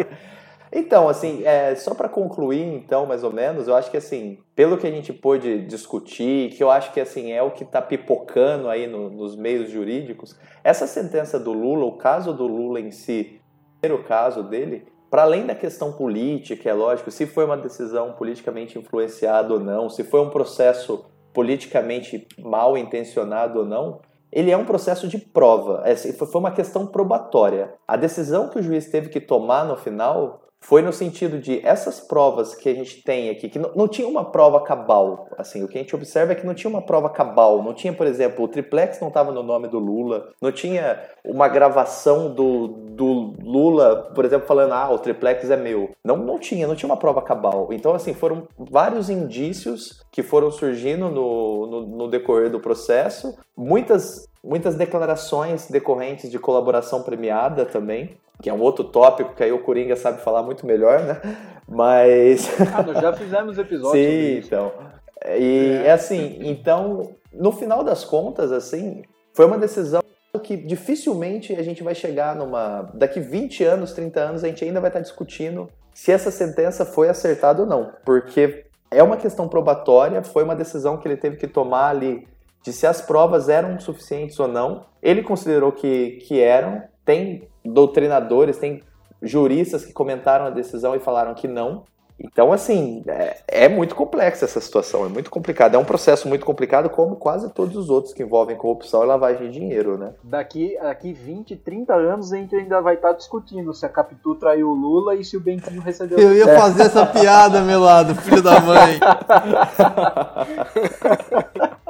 *laughs* Então, assim, é, só para concluir, então, mais ou menos, eu acho que, assim, pelo que a gente pôde discutir, que eu acho que, assim, é o que está pipocando aí no- nos meios jurídicos, essa sentença do Lula, o caso do Lula em si, o primeiro caso dele, para além da questão política, é lógico, se foi uma decisão politicamente influenciada ou não, se foi um processo politicamente mal intencionado ou não, ele é um processo de prova. Essa Foi uma questão probatória. A decisão que o juiz teve que tomar no final foi no sentido de essas provas que a gente tem aqui, que não, não tinha uma prova cabal. Assim, o que a gente observa é que não tinha uma prova cabal. Não tinha, por exemplo, o triplex não estava no nome do Lula. Não tinha uma gravação do, do Lula, por exemplo, falando, ah, o triplex é meu. Não, não tinha, não tinha uma prova cabal. Então, assim, foram vários indícios que foram surgindo no, no, no decorrer do processo. Muitas, muitas declarações decorrentes de colaboração premiada também, que é um outro tópico que aí o Coringa sabe falar muito melhor, né? Mas. Ah, nós já fizemos episódios sobre Sim, então. E é assim, então, no final das contas, assim, foi uma decisão que dificilmente a gente vai chegar numa. Daqui 20 anos, 30 anos, a gente ainda vai estar discutindo se essa sentença foi acertada ou não. Porque é uma questão probatória, foi uma decisão que ele teve que tomar ali de se as provas eram suficientes ou não. Ele considerou que, que eram. Tem doutrinadores, tem juristas que comentaram a decisão e falaram que não. Então, assim, é, é muito complexa essa situação, é muito complicado. É um processo muito complicado, como quase todos os outros que envolvem corrupção e lavagem de dinheiro, né? Daqui, daqui 20, 30 anos a gente ainda vai estar discutindo se a Capitu traiu o Lula e se o Bentinho recebeu. Eu ia fazer essa piada, meu lado, filho da mãe. *laughs*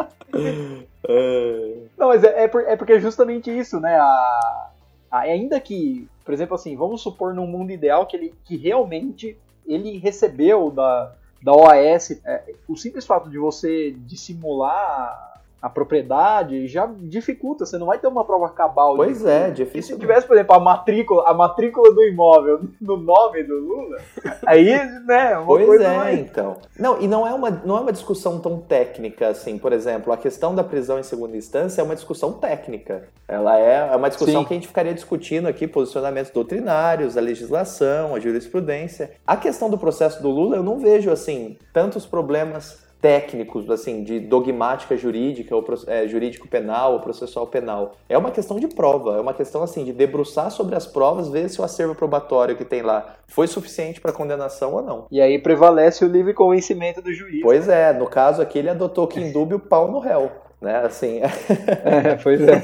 Não, mas é, é, por- é porque é justamente isso, né? A, a- ainda que, por exemplo, assim, vamos supor num mundo ideal que ele que realmente ele recebeu da, da OAS é, o simples fato de você dissimular a, propriedade, já dificulta. Você não vai ter uma prova cabal. Pois disso. é, E se difícil. tivesse, por exemplo, a matrícula, a matrícula do imóvel *laughs* no nome do Lula, aí, né, uma Pois coisa é, mais... então. Não, e não é, uma, não é uma discussão tão técnica assim. Por exemplo, a questão da prisão em segunda instância é uma discussão técnica. Ela é, é uma discussão Sim. que a gente ficaria discutindo aqui, posicionamentos doutrinários, a legislação, a jurisprudência. A questão do processo do Lula, eu não vejo, assim, tantos problemas técnicos, assim, de dogmática jurídica, ou é, jurídico-penal ou processual penal. É uma questão de prova, é uma questão, assim, de debruçar sobre as provas, ver se o acervo probatório que tem lá foi suficiente para condenação ou não. E aí prevalece o livre convencimento do juiz. Pois é, no caso aqui ele adotou que indúbio pau no réu, né? Assim, *laughs* É, pois é.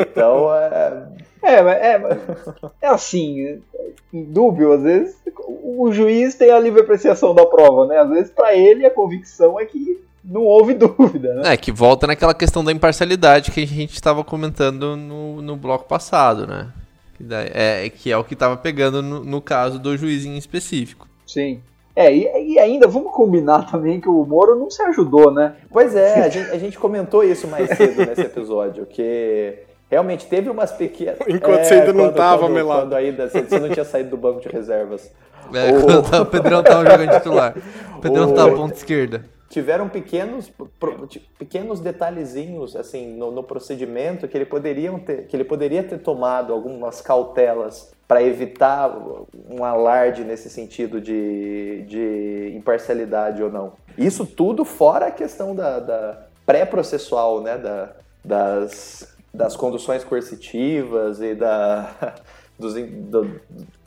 então é, É, mas é, é assim, em dúbio, às vezes o juiz tem a livre apreciação da prova, né? Às vezes pra ele a convicção é que não houve *laughs* dúvida, né? É, que volta naquela questão da imparcialidade que a gente estava comentando no, no bloco passado, né? Que, daí- é, que é o que estava pegando no, no caso do juizinho específico. Sim. É, e, e ainda vamos combinar *laughs* também que o Moro não se ajudou, né? Pois é, a gente, a gente comentou isso mais cedo nesse episódio, que realmente teve umas pequenas. *laughs* Enquanto é, você ainda não quando- tava quando, melado. Quando ainda você, você não tinha saído do banco de reservas. É, O- o Pedrão tava jogando titular. *laughs* O Pedrão O- tava ponta esquerda. Tiveram pequenos, pro- pequenos detalhezinhos assim no, no procedimento que ele poderiam ter, que ele poderia ter tomado algumas cautelas para evitar um alarde nesse sentido de, de imparcialidade ou não. Isso tudo fora a questão da, da pré-processual, né, da, das, das conduções coercitivas e da *laughs* dos, do-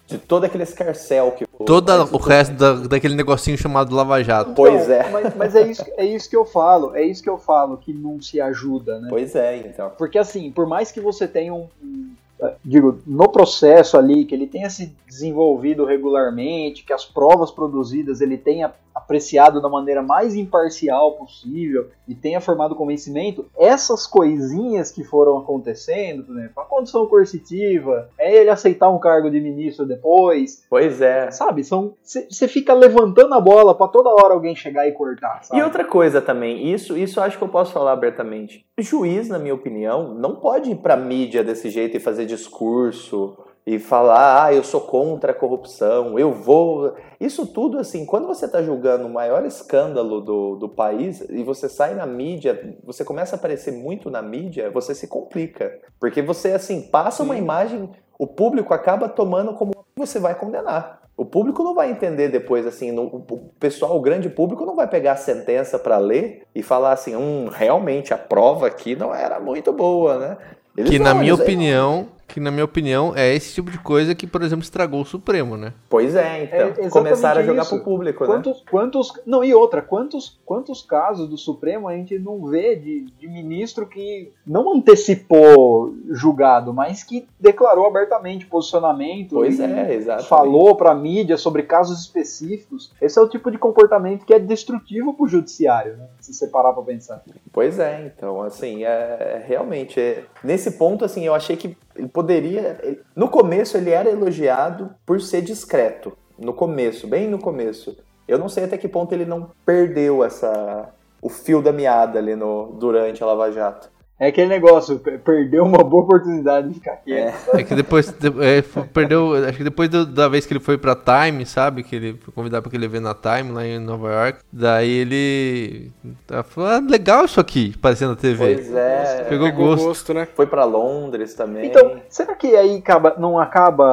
de todo aquele escarcel que Todo o resto da, daquele negocinho chamado Lava Jato. Pois Então, é. Mas, mas é, isso, é isso que eu falo, é isso que eu falo, que não se ajuda, né? Pois é, então. Porque assim, por mais que você tenha um, um, eh, digo, no processo ali, que ele tenha se desenvolvido regularmente, que as provas produzidas ele tenha apreciado da maneira mais imparcial possível e tenha formado convencimento, essas coisinhas que foram acontecendo, por exemplo, a condição coercitiva, é ele aceitar um cargo de ministro depois, Pois é. sabe? São você fica levantando a bola pra toda hora alguém chegar e cortar, sabe? E outra coisa também, isso, isso eu acho que eu posso falar abertamente. O juiz, na minha opinião, não pode ir pra mídia desse jeito e fazer discurso e falar, ah, eu sou contra a corrupção, eu vou. Isso tudo, assim, quando você tá julgando o maior escândalo do, do país e você sai na mídia, você começa a aparecer muito na mídia, você se complica. Porque você, assim, passa uma imagem, o público acaba tomando como você vai condenar. O público não vai entender depois, assim, no- o pessoal, o grande público não vai pegar a sentença para ler e falar assim, hum, realmente a prova aqui não era muito boa, né? Eles Que na não, minha eles- opinião, que na minha opinião é esse tipo de coisa que, por exemplo, estragou o Supremo, né? Pois é, então. É Começaram a jogar isso. pro público, né? Quantos, quantos. Não, e outra, quantos, quantos casos do Supremo a gente não vê de, de ministro que não antecipou julgado, mas que declarou abertamente posicionamento Pois e é, exato. falou pra mídia sobre casos específicos. Esse é o tipo de comportamento que é destrutivo pro judiciário, né? Se você parar pra pensar. Pois é, então, assim, é, realmente, é- nesse ponto, assim, eu achei que ele poderia, ele- no começo ele era elogiado por ser discreto, no começo, bem no começo. Eu não sei até que ponto ele não perdeu essa, o fio da meada ali no, durante a Lava Jato. É aquele negócio, pe- perdeu uma boa oportunidade de ficar quieto. É que depois de- é, perdeu, acho que depois do- da vez que ele foi pra Time, sabe, que ele foi convidado pra aquele evento na Time lá em Nova York, daí ele tá falou, ah, legal isso aqui, aparecendo na TV. Pois é, Pegou Pegou gosto. gosto, né? foi pra Londres também. Então, será que aí acaba, não acaba.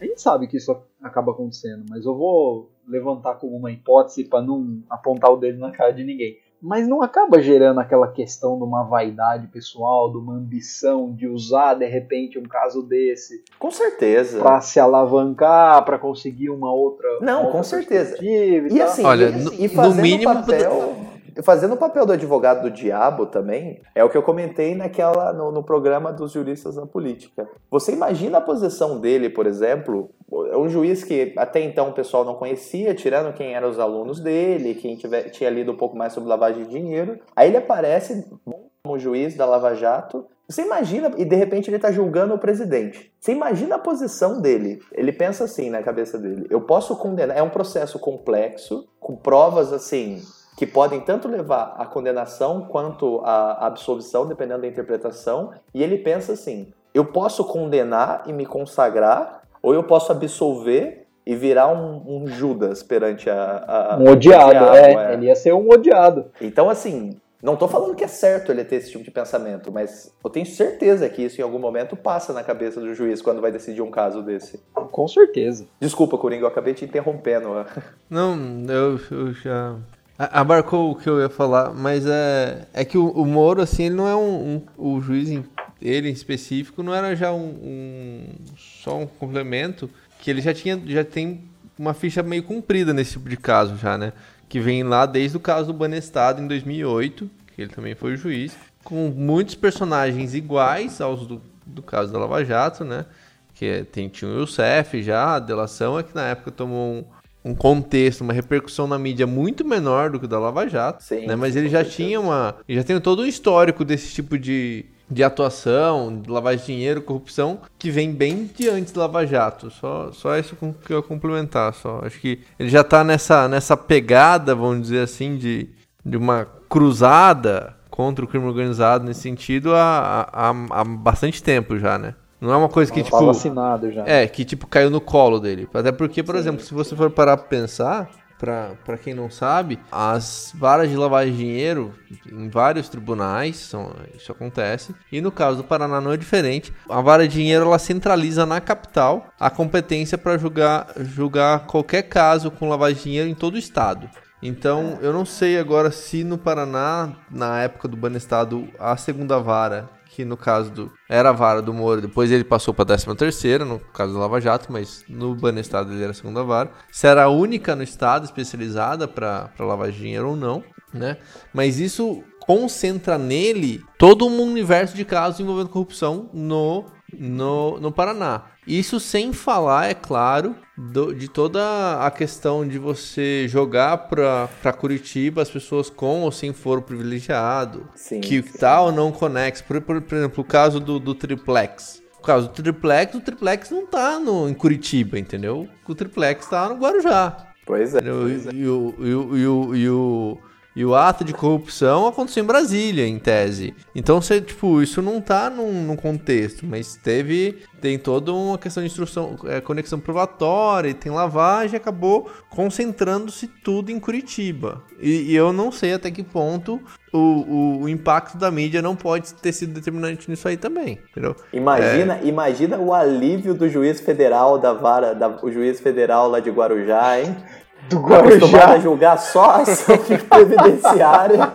A gente sabe que isso acaba acontecendo, mas eu vou levantar como uma hipótese para não apontar o dedo na cara de ninguém. Mas não acaba gerando aquela questão de uma vaidade pessoal, de uma ambição de usar de repente um caso desse com certeza. para se alavancar, para conseguir uma outra. Não, uma com outra certeza. E tal? assim, Olha, e, assim, no- e no mínimo- o papel, fazendo o papel do advogado do diabo também, é o que eu comentei naquela no, no programa dos juristas na política. Você imagina a posição dele, por exemplo, é um juiz que até então o pessoal não conhecia, tirando quem eram os alunos dele, quem tiver, tinha lido um pouco mais sobre lavagem de dinheiro. Aí ele aparece como juiz da Lava Jato. Você imagina, e de repente ele está julgando o presidente. Você imagina a posição dele. Ele pensa assim na cabeça dele: eu posso condenar. É um processo complexo, com provas assim que podem tanto levar à condenação quanto à absolvição, dependendo da interpretação, e ele pensa assim: eu posso condenar e me consagrar, ou eu posso absolver e virar um, um Judas perante a. a Um odiado, diabo, é. Ele ia ser um odiado. Então, assim, não tô falando que é certo ele ter esse tipo de pensamento, mas eu tenho certeza que isso em algum momento passa na cabeça do juiz quando vai decidir um caso desse. Com certeza. Desculpa, Coringa, eu acabei te interrompendo. Não, eu, eu já. Abarcou o que eu ia falar, mas é, é que o, o Moro, assim, ele não é um, um- O juiz, ele em específico, não era já um, um- Só um complemento, que ele já tinha. Já tem uma ficha meio comprida nesse tipo de caso, já, né? Que vem lá desde o caso do Banestado em 2008, que ele também foi juiz, com muitos personagens iguais aos do, do caso da Lava Jato, né? Que é- tem, tinha o Youssef já, a delação é que na época tomou um, um contexto, uma repercussão na mídia muito menor do que o da Lava Jato, Sim, né? Mas ele já tinha uma, já tem todo um histórico desse tipo de, de atuação, de lavagem de dinheiro, corrupção, que vem bem de antes do Lava Jato. Só, só isso que eu ia complementar, só. Acho que ele já tá nessa, nessa pegada, vamos dizer assim, de, de uma cruzada contra o crime organizado nesse sentido há, há, há bastante tempo já, né? Não é uma coisa que, tipo... vacinado já. É, que tipo caiu no colo dele. Até porque, por exemplo, se você for parar pra pensar, pra, pra quem não sabe, as varas de lavagem de dinheiro em vários tribunais, são, isso acontece. E no caso do Paraná não é diferente. A vara de dinheiro ela centraliza na capital a competência para julgar, julgar qualquer caso com lavagem de dinheiro em todo o estado. Então, eu não sei agora se no Paraná, na época do Banestado, a segunda vara que no caso do. Era a vara do Moro, depois ele passou pra 13 terceira, no caso do Lava Jato, mas no Banestado ele era a segunda vara. Se era a única no estado especializada pra lavar dinheiro ou não, né? Mas isso concentra nele todo um universo de casos envolvendo corrupção no, no, no Paraná. Isso sem falar, é claro, do- de toda a questão de você jogar pra, pra Curitiba as pessoas com ou sem foro privilegiado, Sim, que sim. tá ou não conexo. Por, por, por exemplo, o caso do, do triplex. O caso do triplex, o triplex não tá no, em Curitiba, entendeu? O triplex tá no Guarujá. Pois é. Entendeu? E, o, e, o, e, o, e, o, e o ato de corrupção aconteceu em Brasília, em tese. Então, você, tipo, isso não tá num, num contexto, mas teve. Tem toda uma questão de instrução, é, conexão provatória, e tem lavagem, acabou concentrando-se tudo em Curitiba. E, e eu não sei até que ponto o, o, o impacto da mídia não pode ter sido determinante nisso aí também, entendeu? Imagina, imagina o alívio do juiz federal da vara, da, o juiz federal lá de Guarujá, hein? Do Acostumado a Guarujá. julgar só a *laughs* ação previdenciária,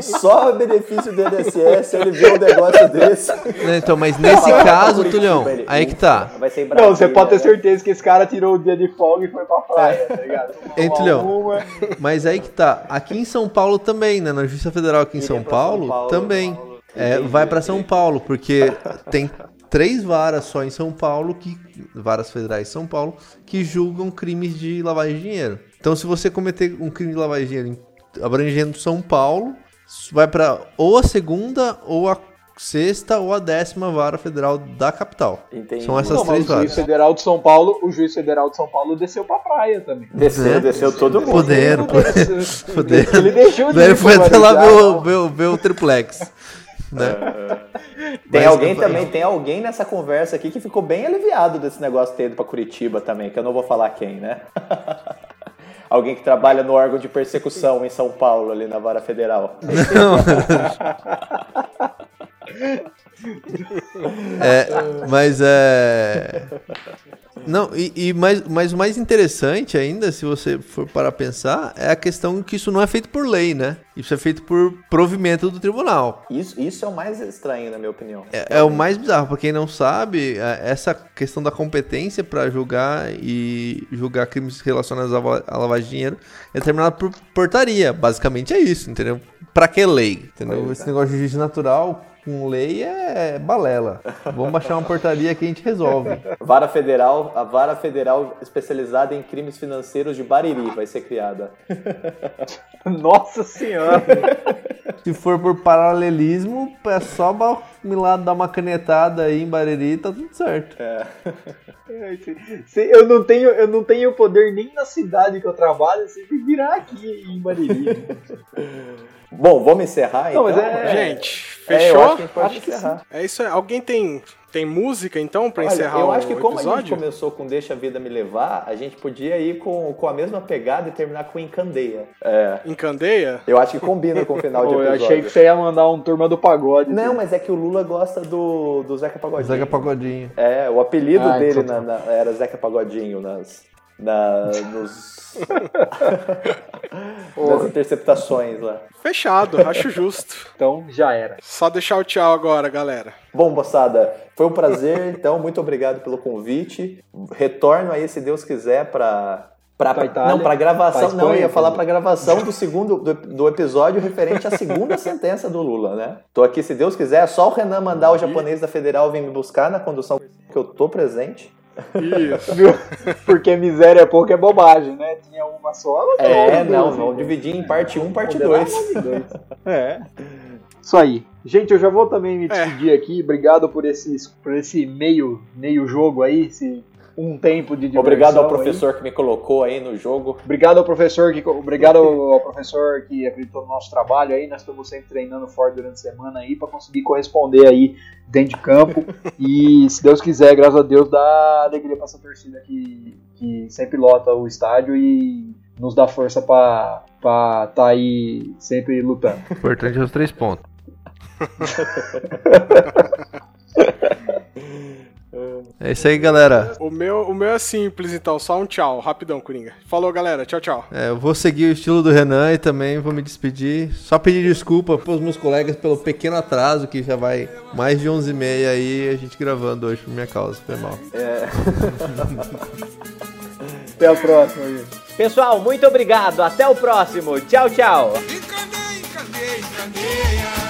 só o benefício do INSS, ele vê um negócio desse. Né, Então, mas nesse pra caso, Curitiba, Tulhão, ele- aí que tá. Vai ser em Não, Brasília, você pode ter né? certeza que esse cara tirou o dia de folga e foi pra praia, tá ligado? *laughs* Hein, Tulhão? Mas aí que tá. Aqui em São Paulo também, né? Na Justiça Federal aqui em São Paulo, São Paulo, também. Paulo. É, vai pra São. Paulo, porque tem três varas só em São Paulo, que varas federais em São Paulo, que julgam crimes de lavagem de dinheiro. Então, se você cometer um crime de lavagem de dinheiro em- abrangendo São Paulo, vai pra ou a segunda, ou a sexta, ou a décima vara federal da capital. Entendi. São essas Não, mas três o juiz varas. federal de São Paulo, o juiz federal de São Paulo desceu pra praia também. Desceu, Né? desceu todo mundo. Poder, Ele poder. Ele deixou de ele foi até lá ver o triplex. Né? *laughs* Tem Mas- alguém também, tem alguém nessa conversa aqui que ficou bem aliviado desse negócio de ter ido pra Curitiba também, que eu não vou falar quem, né? *laughs* alguém que trabalha no órgão de persecução em São Paulo, ali na vara federal. *laughs* É, mas é. Não, e, e mais, mas o mais interessante ainda, se você for para pensar, é a questão que isso não é feito por lei, né? Isso é feito por provimento do tribunal. Isso, isso é o mais estranho, na minha opinião. É, é o mais bizarro, pra quem não sabe, é, essa questão da competência para julgar e julgar crimes relacionados à va- à lavagem de dinheiro é determinada por portaria. Basicamente é isso, entendeu? Pra que lei? Entendeu? Esse negócio de juízo natural com lei é balela. Vamos baixar uma portaria que a gente resolve. Vara Federal, a Vara Federal especializada em crimes financeiros de Bariri vai ser criada. *laughs* Nossa senhora. Se for por paralelismo, é só ir lá dar uma canetada aí em Bariri, tá tudo certo. Se- Eu não tenho, eu não tenho poder nem na cidade que eu trabalho, você tem que virar aqui em Bariri. *laughs* Bom, vamos encerrar Não, então? mas é- Gente, É, eu fechou? acho que a gente pode Acho que encerrar. É isso aí. Alguém tem, tem música então pra Olha, encerrar eu o acho que como a gente episódio? começou com Deixa a Vida Me Levar, a gente podia ir com, com a mesma pegada e terminar com Encandeia. É, Em Candeia? eu acho que combina com o final de *laughs* Pô, eu episódio. achei que você ia mandar um turma do pagode. Não, mas é que o Lula gosta do, do Zeca Pagodinho. Zeca Pagodinho. É, o apelido Ah, dele então na- na- era Zeca Pagodinho nas, na, nos, *laughs* nas interceptações lá. Fechado, acho justo. *laughs* Então já era. Só deixar o tchau agora, galera. Bom, moçada, foi um prazer, então, muito obrigado pelo convite. Retorno aí, se Deus quiser, pra. Pra, Pra Itália, não, pra gravação, pra não, eu ia falar pra gravação do segundo do, do episódio referente à segunda *laughs* sentença do Lula, né? Tô aqui, se Deus quiser, é só o Renan mandar o japonês da Federal vir me buscar na condução que eu tô presente. Isso. Viu? Porque miséria é pouco é bobagem, né? Tinha uma só. mas É, não, vamos dividir em parte 1, parte Pelo 2. amor de Deus. É. Isso aí. Gente, eu já vou também me despedir aqui. Obrigado por esse, por esse meio, meio jogo aí, esse um tempo de diversão Obrigado ao aí. professor que me colocou aí no jogo. Obrigado ao professor que obrigado ao professor que acreditou no nosso trabalho aí. Nós estamos sempre treinando forte durante a semana aí para conseguir corresponder aí dentro de campo. *laughs* e se Deus quiser, graças a Deus, dá alegria para essa torcida que, que sempre lota o estádio e nos dá força para estar tá aí sempre lutando. Importante é os três pontos. *laughs* É isso aí, galera. O meu, o meu é simples, então, só um tchau, rapidão, Coringa. Falou, galera. Tchau, tchau. É, eu vou seguir o estilo do Renan e também vou me despedir. Só pedir desculpa pros meus colegas pelo pequeno atraso, que já vai mais de 11h30 aí, a gente gravando hoje por minha causa. Foi mal. *laughs* Até a próxima, gente. Pessoal, muito obrigado. Até o próximo. Tchau, tchau. It's